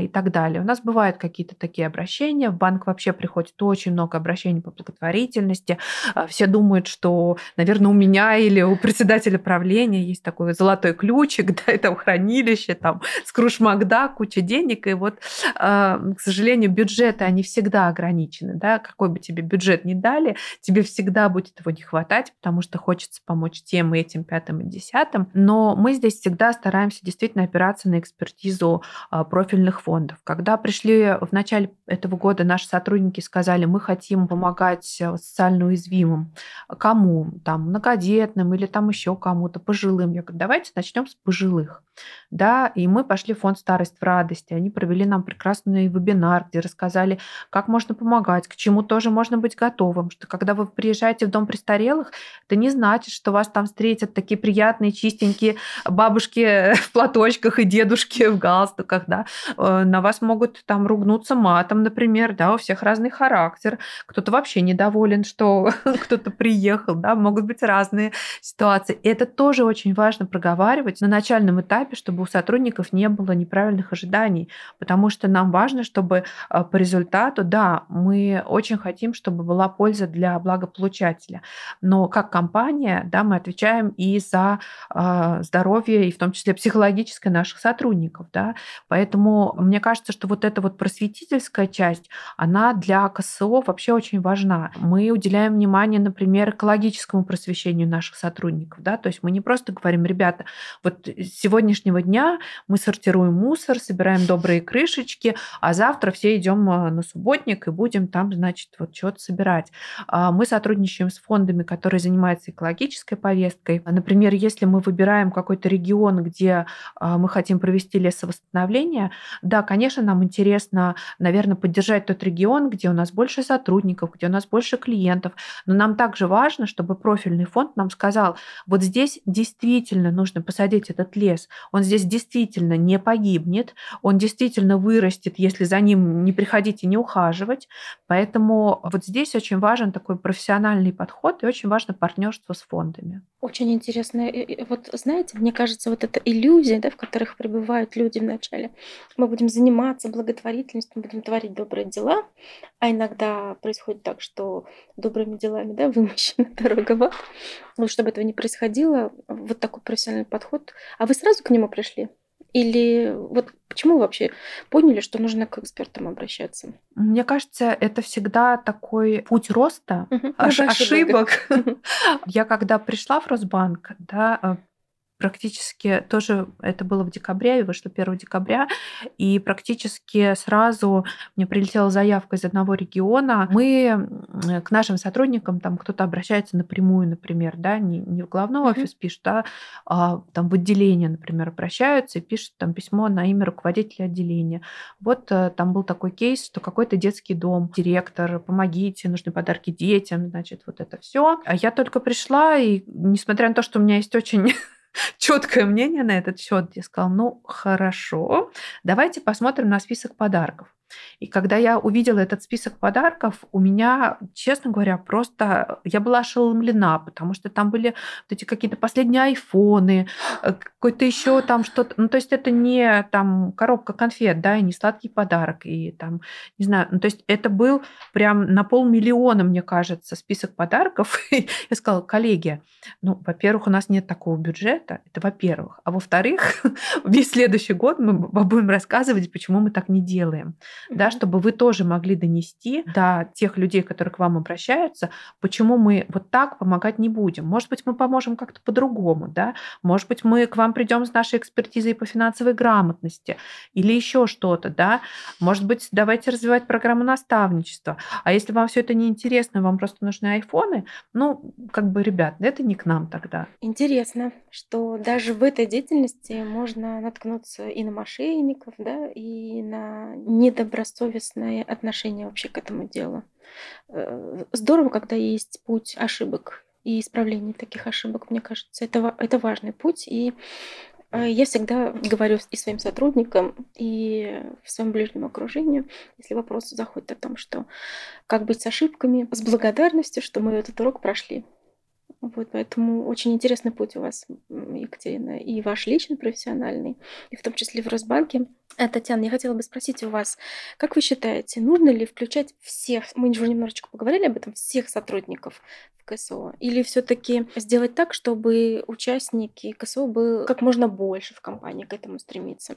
и так далее. У нас бывают какие-то такие обращения. В банк вообще приходит очень много обращений по благотворительности. Все думают, что, наверное, у меня или у председателя правления есть такой золотой ключик, да, этого хранилища, там, с кружмагда, куча денег. И вот, к сожалению, бюджеты, они всегда ограничены, да, какой бы тебе бюджет ни дали, тебе всегда будет его не хватать, потому что хочется помочь тем и этим, пятым и десятым. Но мы здесь всегда стараемся действительно опираться на экспертизу а, профильных фондов. Когда пришли в начале этого года наши сотрудники сказали, мы хотим помогать э, социально уязвимым. Кому? Там, многодетным или там еще кому-то, пожилым. Я говорю, давайте начнем с пожилых да, и мы пошли в фонд «Старость в радости». Они провели нам прекрасный вебинар, где рассказали, как можно помогать, к чему тоже можно быть готовым, что когда вы приезжаете в дом престарелых, это не значит, что вас там встретят такие приятные, чистенькие бабушки в платочках и дедушки в галстуках, да, э, на вас могут там ругнуться матом, например, да, у всех разный характер, кто-то вообще недоволен, что кто-то приехал, да, могут быть разные ситуации. И это тоже очень важно проговаривать на начальном этапе, чтобы у сотрудников не было неправильных ожиданий, потому что нам важно, чтобы а, по результату, да, мы очень хотим, чтобы была польза для благополучателя, но как компания, да, мы отвечаем и за э, здоровье, и в том числе психологическое наших сотрудников, да, поэтому мне кажется, что вот эта вот просветительская часть, она для КСО вообще очень важна. Мы уделяем внимание, например, экологическому просвещению наших сотрудников, да, то есть мы не просто говорим, ребята, вот сегодня сегодняшнего дня мы сортируем мусор, собираем добрые крышечки, а завтра все идем а, на субботник и будем там, значит, вот что-то собирать. А, мы сотрудничаем с фондами, которые занимаются экологической повесткой. Например, если мы выбираем какой-то регион, где а, мы хотим провести лесовосстановление, да, конечно, нам интересно, наверное, поддержать тот регион, где у нас больше сотрудников, где у нас больше клиентов, но нам также важно, чтобы профильный фонд нам сказал, вот здесь действительно нужно посадить этот лес, он здесь действительно не погибнет, он действительно вырастет, если за ним не приходить и не ухаживать. Поэтому вот здесь очень важен такой профессиональный подход и очень важно партнерство с фондами. Очень интересно. Вот знаете, мне кажется, вот эта иллюзия, да, в которых пребывают люди вначале. Мы будем заниматься благотворительностью, будем творить добрые дела, а иногда происходит так, что добрыми делами да, вымощена дорога в ад. Но чтобы этого не происходило, вот такой профессиональный подход. А вы сразу к нему пришли? Или вот почему вы вообще поняли, что нужно к экспертам обращаться? Мне кажется, это всегда такой путь роста, угу. ошибок. Я когда пришла в Росбанк, да, э, практически тоже это было в декабре, и вышло 1 декабря, и практически сразу мне прилетела заявка из одного региона. Мы к нашим сотрудникам, там кто-то обращается напрямую, например, да, не, не в главной офис пишет, а, а там в отделение, например, обращаются и пишут там письмо на имя руководителя отделения. Вот э, там был такой кейс, что какой-то детский дом, директор, помогите, нужны подарки детям, значит, вот это все. А я только пришла, и несмотря на то, что у меня есть очень четкое мнение на этот счет. Я сказала, ну хорошо, давайте посмотрим на список подарков. И когда я увидела этот список подарков, у меня, честно говоря, просто я была ошеломлена, потому что там были вот эти какие-то последние айфоны, э, какой-то еще там что-то. Ну, то есть это не там коробка конфет, да, и не сладкий подарок, и там, не знаю, ну, то есть это был прям на полмиллиона, мне кажется, список подарков. Я сказала, коллеги, ну, во-первых, у нас нет такого бюджета, это во-первых. А во-вторых, весь следующий год мы будем рассказывать, почему мы так не делаем да, чтобы вы тоже могли донести до тех людей, которые к вам обращаются, почему мы вот так помогать не будем. Может быть, мы поможем как-то по-другому, да, может быть, мы к вам придем с нашей экспертизой по финансовой грамотности или еще что-то, да, может быть, давайте развивать программу наставничества. А если вам все это не интересно, вам просто нужны айфоны, ну, как бы, ребят, это не к нам тогда. Интересно, что даже в этой деятельности можно наткнуться и на мошенников, да, и на недобросовестных добросовестное отношение вообще к этому делу. Э, здорово, когда есть путь ошибок и исправление таких ошибок, мне кажется, это, это важный путь. И А, я всегда говорю и своим сотрудникам, и в своем ближнем окружении, если вопрос заходит о том, что как быть с ошибками, с благодарностью, что мы этот урок прошли. Вот, поэтому очень интересный путь у вас, Екатерина, и ваш личный, профессиональный, и в том числе в Росбанке. А, Татьяна, я хотела бы спросить у вас, как вы считаете, нужно ли включать всех, мы уже немножечко поговорили об этом, всех сотрудников КСО? Или все-таки сделать так, чтобы участники КСО было как можно больше в компании к этому стремиться?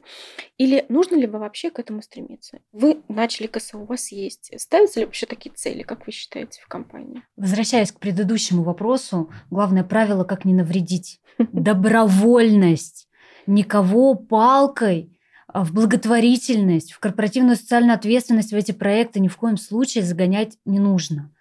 Или нужно ли вообще к этому стремиться? Вы начали КСО, у вас есть. Ставятся ли вообще такие цели, как вы считаете, в компании? Возвращаясь к предыдущему вопросу, главное правило, как не навредить. Добровольность. Никого палкой в благотворительность, в корпоративную социальную ответственность в эти проекты ни в коем случае загонять не нужно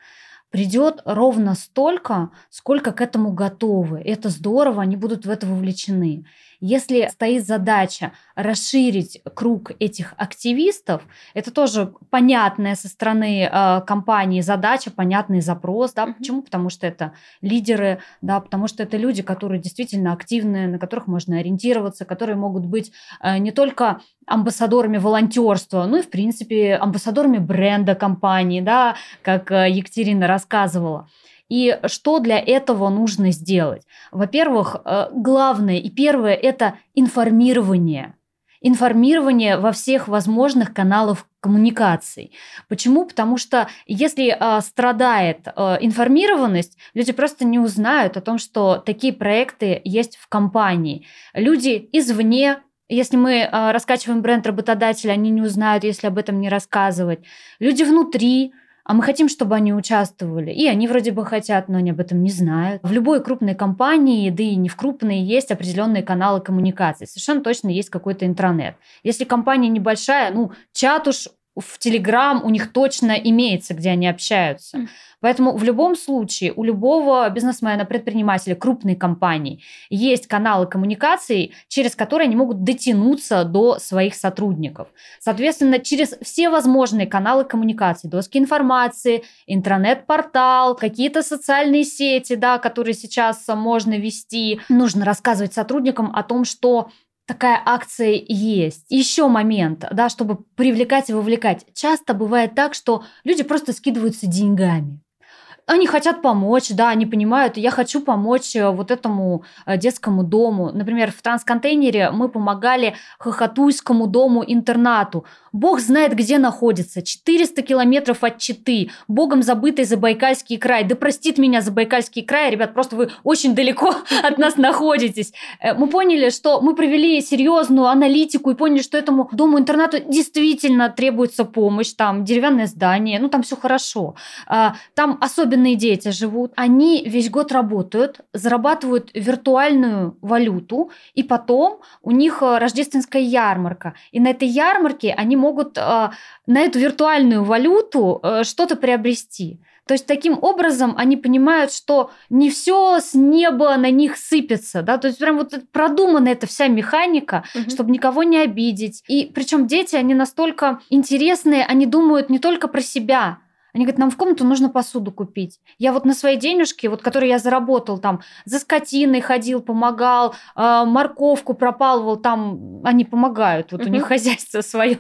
придет ровно столько, сколько к этому готовы. Это здорово, они будут в это вовлечены. Если стоит задача расширить круг этих активистов, это тоже понятная со стороны э, компании задача, понятный запрос. Да? Почему? Потому что это лидеры, да, потому что это люди, которые действительно активны, на которых можно ориентироваться, которые могут быть э, не только амбассадорами волонтерства, ну и, в принципе, амбассадорами бренда компании, да, как э, Екатерина рассказывала. И что для этого нужно сделать? Во-первых, э, главное и первое – это информирование. Информирование во всех возможных каналах коммуникаций. Почему? Потому что если э, страдает э, информированность, люди просто не узнают о том, что такие проекты есть в компании. Люди извне если мы э, раскачиваем бренд работодателя, они не узнают, если об этом не рассказывать. Люди внутри а мы хотим, чтобы они участвовали. И они вроде бы хотят, но они об этом не знают. В любой крупной компании, да и не в крупной, есть определенные каналы коммуникации. Совершенно точно есть какой-то интранет. Если компания небольшая, ну, чат уж в Телеграм у них точно имеется, где они общаются. Поэтому в любом случае у любого бизнесмена, предпринимателя, крупной компании есть каналы коммуникации, через которые они могут дотянуться до своих сотрудников. Соответственно, через все возможные каналы коммуникации, доски информации, интернет-портал, какие-то социальные сети, да, которые сейчас можно вести, нужно рассказывать сотрудникам о том, что такая акция есть. Еще момент, да, чтобы привлекать и вовлекать. Часто бывает так, что люди просто скидываются деньгами они хотят помочь, да, они понимают, я хочу помочь э, вот этому э, детскому дому. Например, в трансконтейнере мы помогали Хохотуйскому дому-интернату. Бог знает, где находится. 400 километров от Читы. Богом забытый Забайкальский край. Да простит меня Забайкальский край. Ребят, просто вы очень далеко от нас находитесь. Э, мы поняли, что мы провели серьезную аналитику и поняли, что этому дому-интернату действительно требуется помощь. Там деревянное здание, ну там все хорошо. А, там особенно особенные дети живут, они весь год работают, зарабатывают виртуальную валюту, и потом у них э, рождественская ярмарка. И на этой ярмарке они могут э, на эту виртуальную валюту э, что-то приобрести. То есть таким образом они понимают, что не все с неба на них сыпется, да, то есть прям вот продумана эта вся механика, угу. чтобы никого не обидеть. И причем дети, они настолько интересные, они думают не только про себя, они говорят, нам в комнату нужно посуду купить. Я вот на свои денежки, вот, которые я заработал, там, за скотиной ходил, помогал, э, морковку пропалывал, там, они помогают, вот у них хозяйство свое.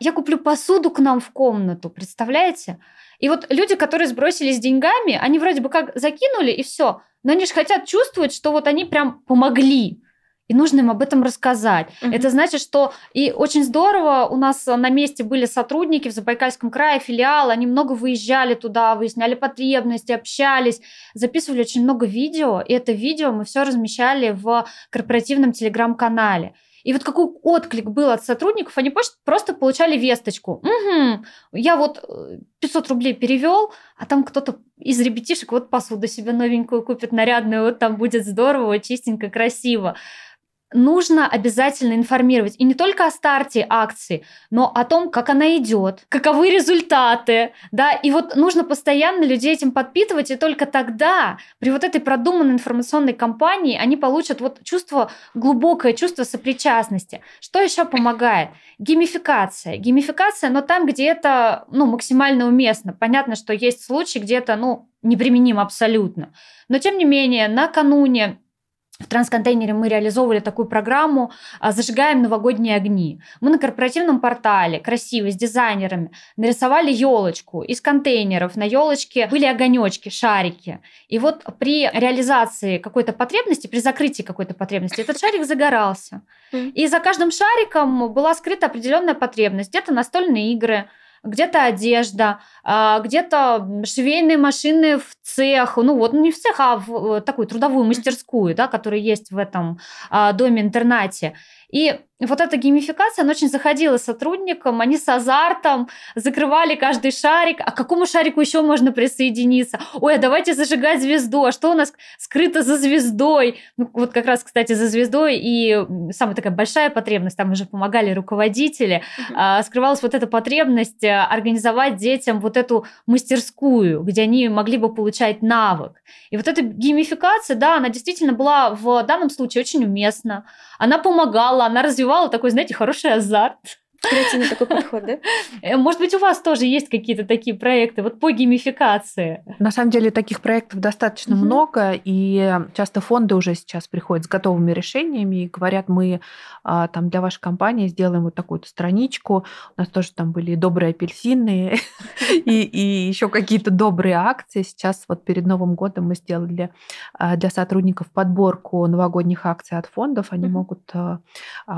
Я куплю посуду к нам в комнату, представляете? И вот люди, которые сбросились деньгами, они вроде бы как закинули и все, но они же хотят чувствовать, что вот они прям помогли и нужно им об этом рассказать. Угу. Это значит, что и очень здорово у нас на месте были сотрудники в Забайкальском крае, филиал, они много выезжали туда, выясняли потребности, общались, записывали очень много видео, и это видео мы все размещали в корпоративном телеграм-канале. И вот какой отклик был от сотрудников, они просто получали весточку. Угу, я вот 500 э, рублей перевел, а там кто-то из ребятишек вот посуду себе новенькую купит, нарядную, вот там будет здорово, чистенько, красиво нужно обязательно информировать. И не только о старте акции, но о том, как она идет, каковы результаты. Да? И вот нужно постоянно людей этим подпитывать, и только тогда при вот этой продуманной информационной кампании они получат вот чувство, глубокое чувство сопричастности. Что еще помогает? Геймификация. Геймификация, но там, где это ну, максимально уместно. Понятно, что есть случаи, где это ну, неприменимо абсолютно. Но тем не менее, накануне в трансконтейнере мы реализовывали такую программу а, «Зажигаем новогодние огни». Мы на корпоративном портале красиво с дизайнерами нарисовали елочку из контейнеров. На елочке были огонечки, шарики. И вот при реализации какой-то потребности, при закрытии какой-то потребности, этот шарик загорался. И за каждым шариком была скрыта определенная потребность. Где-то настольные игры, где-то одежда, а, где-то швейные машины в цех, ну вот, не в цех, а в такую трудовую мастерскую, да, которая есть в этом а, доме-интернате. И вот эта геймификация, она очень заходила сотрудникам, они с азартом закрывали каждый шарик, а к какому шарику еще можно присоединиться? Ой, а давайте зажигать звезду, а что у нас скрыто за звездой? Ну, вот как раз, кстати, за звездой и самая такая большая потребность, там уже помогали руководители, mm-hmm. скрывалась вот эта потребность э, организовать детям вот эту мастерскую, где они могли бы получать навык. И вот эта геймификация, да, она действительно была в данном случае очень уместна, она помогала, она развивала развивала такой, знаете, хороший азарт. Креативный такой подход, да? Э, может быть, у вас тоже есть какие-то такие проекты, вот по геймификации? На самом деле таких проектов достаточно угу. много, и часто фонды уже сейчас приходят с готовыми решениями и говорят, мы а, там для вашей компании сделаем вот такую-то страничку. У нас тоже там были добрые апельсины и, и еще какие-то добрые акции. Сейчас вот перед Новым годом мы сделали для, а, для сотрудников подборку новогодних акций от фондов. Они могут а,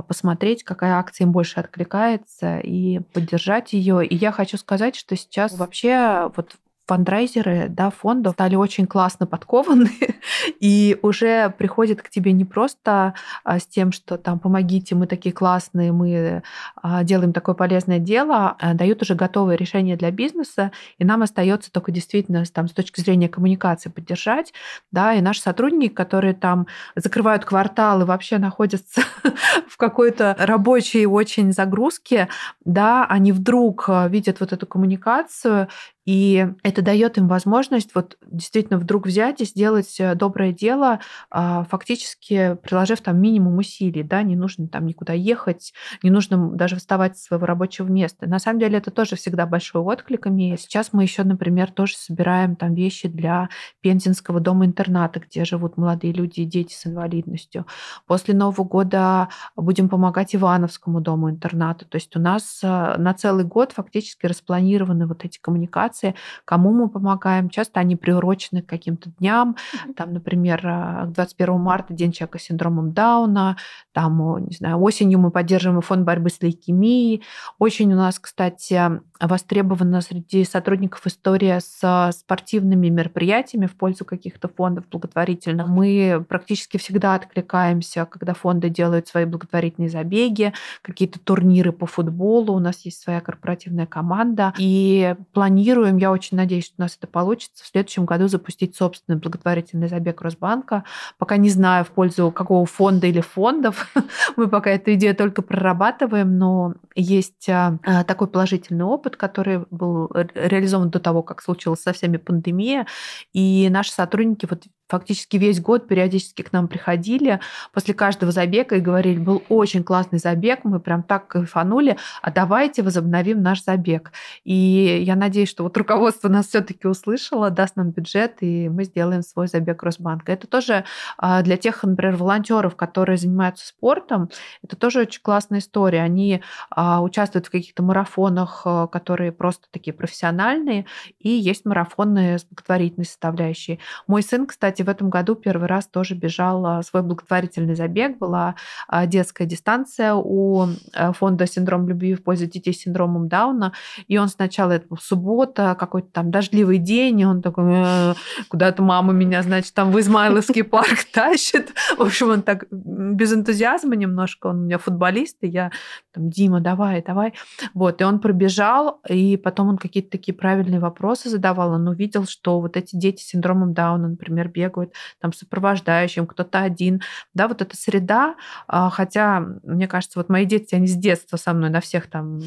посмотреть, какая акция им больше откликается и поддержать ее. И я хочу сказать, что сейчас вообще вот фандрайзеры да, фондов стали очень классно подкованы и уже приходят к тебе не просто а, с тем, что там помогите, мы такие классные, мы а, делаем такое полезное дело, а дают уже готовые решения для бизнеса, и нам остается только действительно там, с точки зрения коммуникации поддержать, да, и наши сотрудники, которые там закрывают кварталы, вообще находятся в какой-то рабочей очень загрузке, да, они вдруг видят вот эту коммуникацию и это дает им возможность вот действительно вдруг взять и сделать э, доброе дело, а, фактически приложив там минимум усилий, да, не нужно там никуда ехать, не нужно даже вставать с своего рабочего места. На самом деле это тоже всегда большой отклик имеет. Сейчас мы еще, например, тоже собираем там вещи для Пензенского дома-интерната, где живут молодые люди и дети с инвалидностью. После Нового года будем помогать Ивановскому дому-интернату. То есть у нас э, на целый год фактически распланированы вот эти коммуникации организации, кому мы помогаем. Часто они приурочены к каким-то дням. Там, например, 21 э, марта День человека с синдромом Дауна. Там, не знаю, осенью мы поддерживаем фонд борьбы с лейкемией. Очень у нас, кстати, востребована среди сотрудников история с спортивными мероприятиями в пользу каких-то фондов благотворительных. Мы практически всегда откликаемся, когда фонды делают свои благотворительные забеги, какие-то турниры по футболу. У нас есть своя корпоративная команда. И планируем я очень надеюсь, что у нас это получится, в следующем году запустить собственный благотворительный забег Росбанка. Пока не знаю, в пользу какого фонда или фондов. Мы пока эту идею только прорабатываем, но есть а, такой положительный опыт, который был реализован до того, как случилась со всеми пандемия. И наши сотрудники вот фактически весь год периодически к нам приходили после каждого забега и говорили, был очень классный забег, мы прям так кайфанули, а давайте возобновим наш забег. И я надеюсь, что вот руководство нас все-таки услышало, даст нам бюджет, и мы сделаем свой забег Росбанка. Это тоже а, для тех, например, волонтеров, которые занимаются спортом, это тоже очень классная история. Они а, участвуют в каких-то марафонах, а, которые просто такие профессиональные, и есть марафоны с благотворительной составляющей. Мой сын, кстати, в этом году первый раз тоже бежал а, свой благотворительный забег. Была а, детская дистанция у э, фонда «Синдром любви в пользу детей с синдромом Дауна». И он сначала, это был суббота, какой-то там дождливый день, и он такой, э, куда-то мама меня, значит, там в Измайловский парк тащит. В общем, он так без энтузиазма немножко, он у меня футболист, и я там, Дима, давай, давай. Вот, и он пробежал, и потом он какие-то такие правильные вопросы задавал. Он увидел, что вот эти дети с синдромом Дауна, например, бегают бегают, там сопровождающим, кто-то один. Да, вот эта среда, а, хотя, мне кажется, вот мои дети, они с детства со мной на всех там,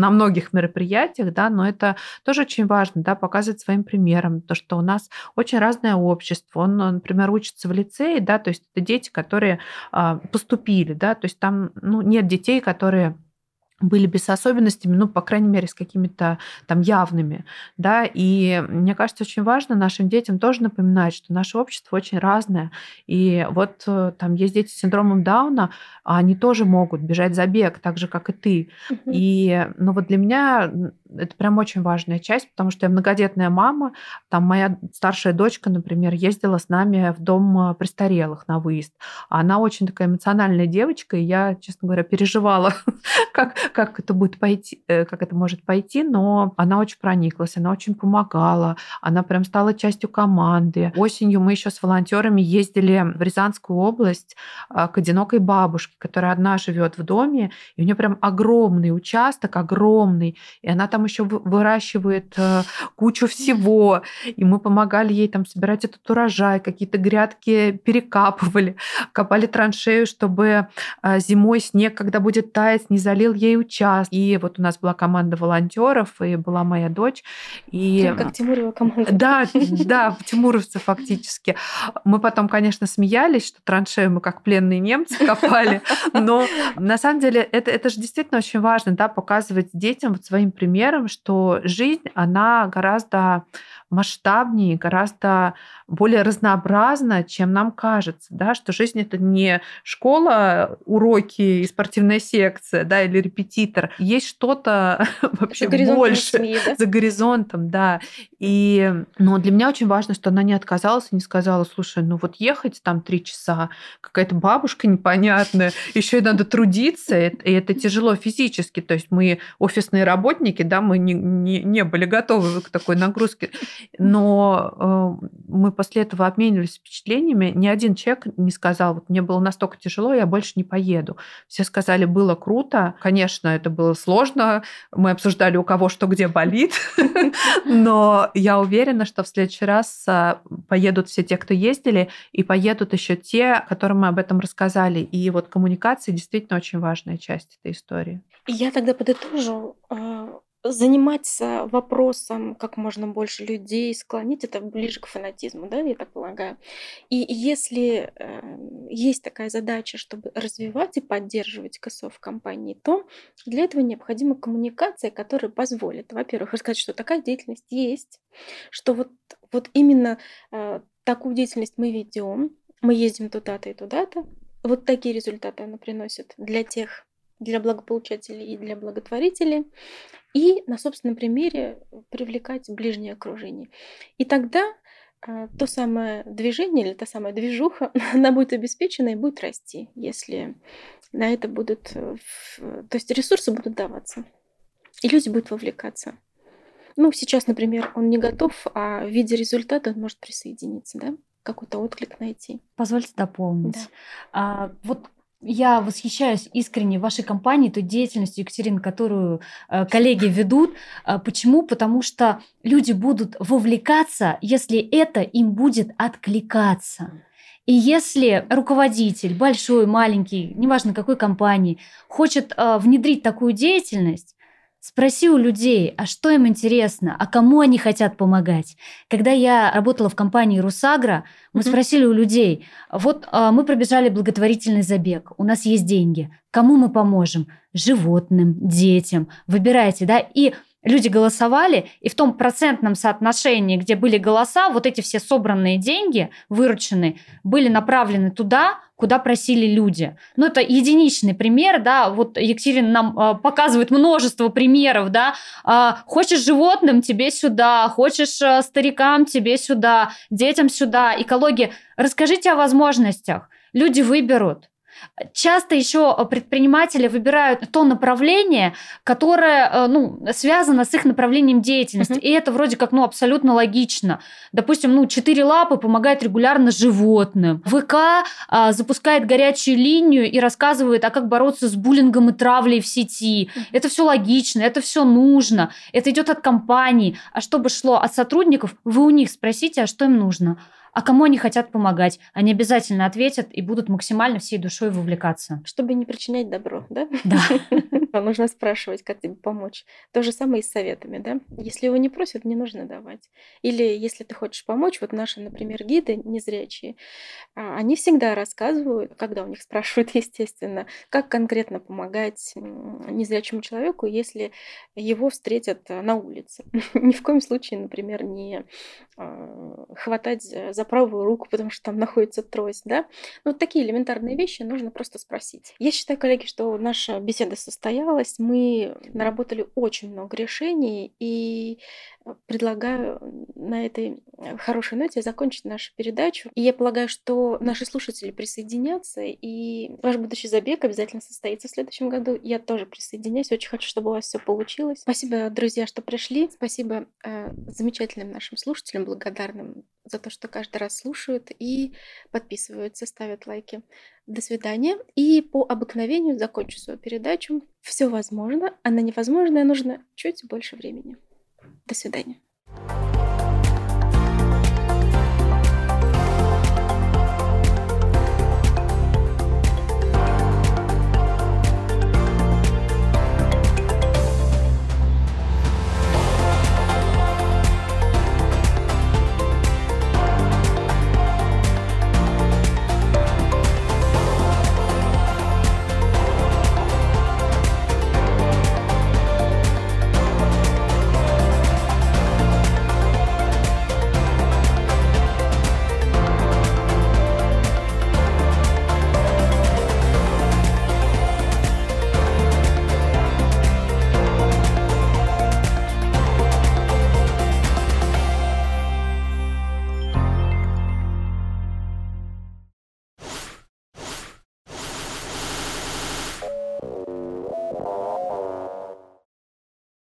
на многих мероприятиях, да, но это тоже очень важно, да, показывать своим примером, то, что у нас очень разное общество. Он, например, учится в лицее, да, то есть это дети, которые а, поступили, да, то есть там ну, нет детей, которые были без особенностями, ну, по крайней мере, с какими-то там явными, да, и мне кажется, очень важно нашим детям тоже напоминать, что наше общество очень разное, и вот э, там есть дети с синдромом Дауна, а они тоже могут бежать за бег, так же, как и ты, угу. и, ну, вот для меня это прям очень важная часть, потому что я многодетная мама, там моя старшая дочка, например, ездила с нами в дом престарелых на выезд, она очень такая эмоциональная девочка, и я, честно говоря, переживала, как как это будет пойти, э, как это может пойти, но она очень прониклась, она очень помогала, она прям стала частью команды. Осенью мы еще с волонтерами ездили в Рязанскую область а, к одинокой бабушке, которая одна живет в доме, и у нее прям огромный участок, огромный, и она там еще выращивает э, кучу всего, и мы помогали ей там собирать этот урожай, какие-то грядки перекапывали, копали траншею, чтобы э, зимой снег, когда будет таять, не залил ей ей участвовать. И вот у нас была команда волонтеров, и была моя дочь. И... Как Тимурева команда. Да, да, тимуровцы фактически. Мы потом, конечно, смеялись, что траншею мы как пленные немцы копали, но на самом деле это, это же действительно очень важно, да, показывать детям вот своим примером, что жизнь, она гораздо масштабнее, гораздо более разнообразна, чем нам кажется, да, что жизнь это не школа, уроки и спортивная секция, да, или репетитор. Есть что-то вообще больше за горизонтом, да. И, но для меня очень важно, что она не отказалась и не сказала, слушай, ну вот ехать там три часа, какая-то бабушка непонятная, еще и надо трудиться, и это тяжело физически, то есть мы офисные работники, да, мы не, не, не были готовы к такой нагрузке. Но э, мы после этого обменивались впечатлениями. Ни один человек не сказал, вот мне было настолько тяжело, я больше не поеду. Все сказали, было круто. Конечно, это было сложно. Мы обсуждали, у кого что где болит. Но я уверена, что в следующий раз а, поедут все те, кто ездили, и поедут еще те, которым мы об этом рассказали. И вот коммуникация действительно очень важная часть этой истории. Я тогда подытожу а, заниматься вопросом как можно больше людей, склонить это ближе к фанатизму, да, я так полагаю. И если э, есть такая задача, чтобы развивать и поддерживать КСО в компании, то для этого необходима коммуникация, которая позволит, во-первых, рассказать, что такая деятельность есть, что вот, вот именно э, такую деятельность мы ведем, мы ездим туда-то и туда-то, вот такие результаты она приносит для тех для благополучателей и для благотворителей, и на собственном примере привлекать ближнее окружение. И тогда а, то самое движение или та самая движуха, она будет обеспечена и будет расти, если на это будут, э, то есть ресурсы будут даваться, и люди будут вовлекаться. Ну, сейчас, например, он не готов, а в виде результата он может присоединиться, да, какой-то отклик найти. Позвольте дополнить. Да. А, вот я восхищаюсь искренне вашей компанией, той деятельностью, Екатерина, которую э, коллеги ведут. Э, почему? Потому что люди будут вовлекаться, если это им будет откликаться. И если руководитель, большой, маленький, неважно какой компании, хочет э, внедрить такую деятельность, Спроси у людей, а что им интересно, а кому они хотят помогать. Когда я работала в компании Русагра, мы mm-hmm. спросили у людей, вот а, мы пробежали благотворительный забег, у нас есть деньги, кому мы поможем? Животным, детям, выбирайте, да, и люди голосовали, и в том процентном соотношении, где были голоса, вот эти все собранные деньги, вырученные, были направлены туда, куда просили люди. Ну, это единичный пример, да, вот Екатерина нам э, показывает множество примеров, да, э, хочешь животным, тебе сюда, хочешь э, старикам, тебе сюда, детям сюда, экология. Расскажите о возможностях. Люди выберут. Часто еще э, предприниматели выбирают то направление, которое э, ну, связано с их направлением деятельности. Uh-huh. И это вроде как ну, абсолютно логично. Допустим, ну, четыре лапы помогают регулярно животным. ВК а, запускает горячую линию и рассказывает, а как бороться с буллингом и травлей в сети. Uh-huh. Это все логично, это все нужно. Это идет от компании. А чтобы шло от сотрудников, вы у них спросите, а что им нужно а кому они хотят помогать. Они обязательно ответят и будут максимально всей душой вовлекаться. Чтобы не причинять добро, да? Да. Нужно спрашивать, как тебе помочь. То же самое и с советами, да? Если его не просят, не нужно давать. Или если ты хочешь помочь, вот наши, например, гиды незрячие, а, они всегда рассказывают, когда у них спрашивают, естественно, как конкретно помогать незрячему человеку, если его встретят на улице. Ни в коем случае, например, не а, хватать за правую руку, потому что там находится трость, да? Ну, вот такие элементарные вещи нужно просто спросить. Я считаю, коллеги, что наша беседа состоялась, мы наработали очень много решений, и предлагаю на этой э, хорошей ноте закончить нашу передачу. И я полагаю, что наши слушатели присоединятся, и ваш будущий забег обязательно состоится в следующем году. Я тоже присоединяюсь. Очень хочу, чтобы у вас все получилось. Спасибо, друзья, что пришли. Спасибо э, замечательным нашим слушателям, благодарным за то, что каждый раз слушают и подписываются, ставят лайки. До свидания. И по обыкновению закончу свою передачу. Все возможно, а на невозможное нужно чуть больше времени. До свидания.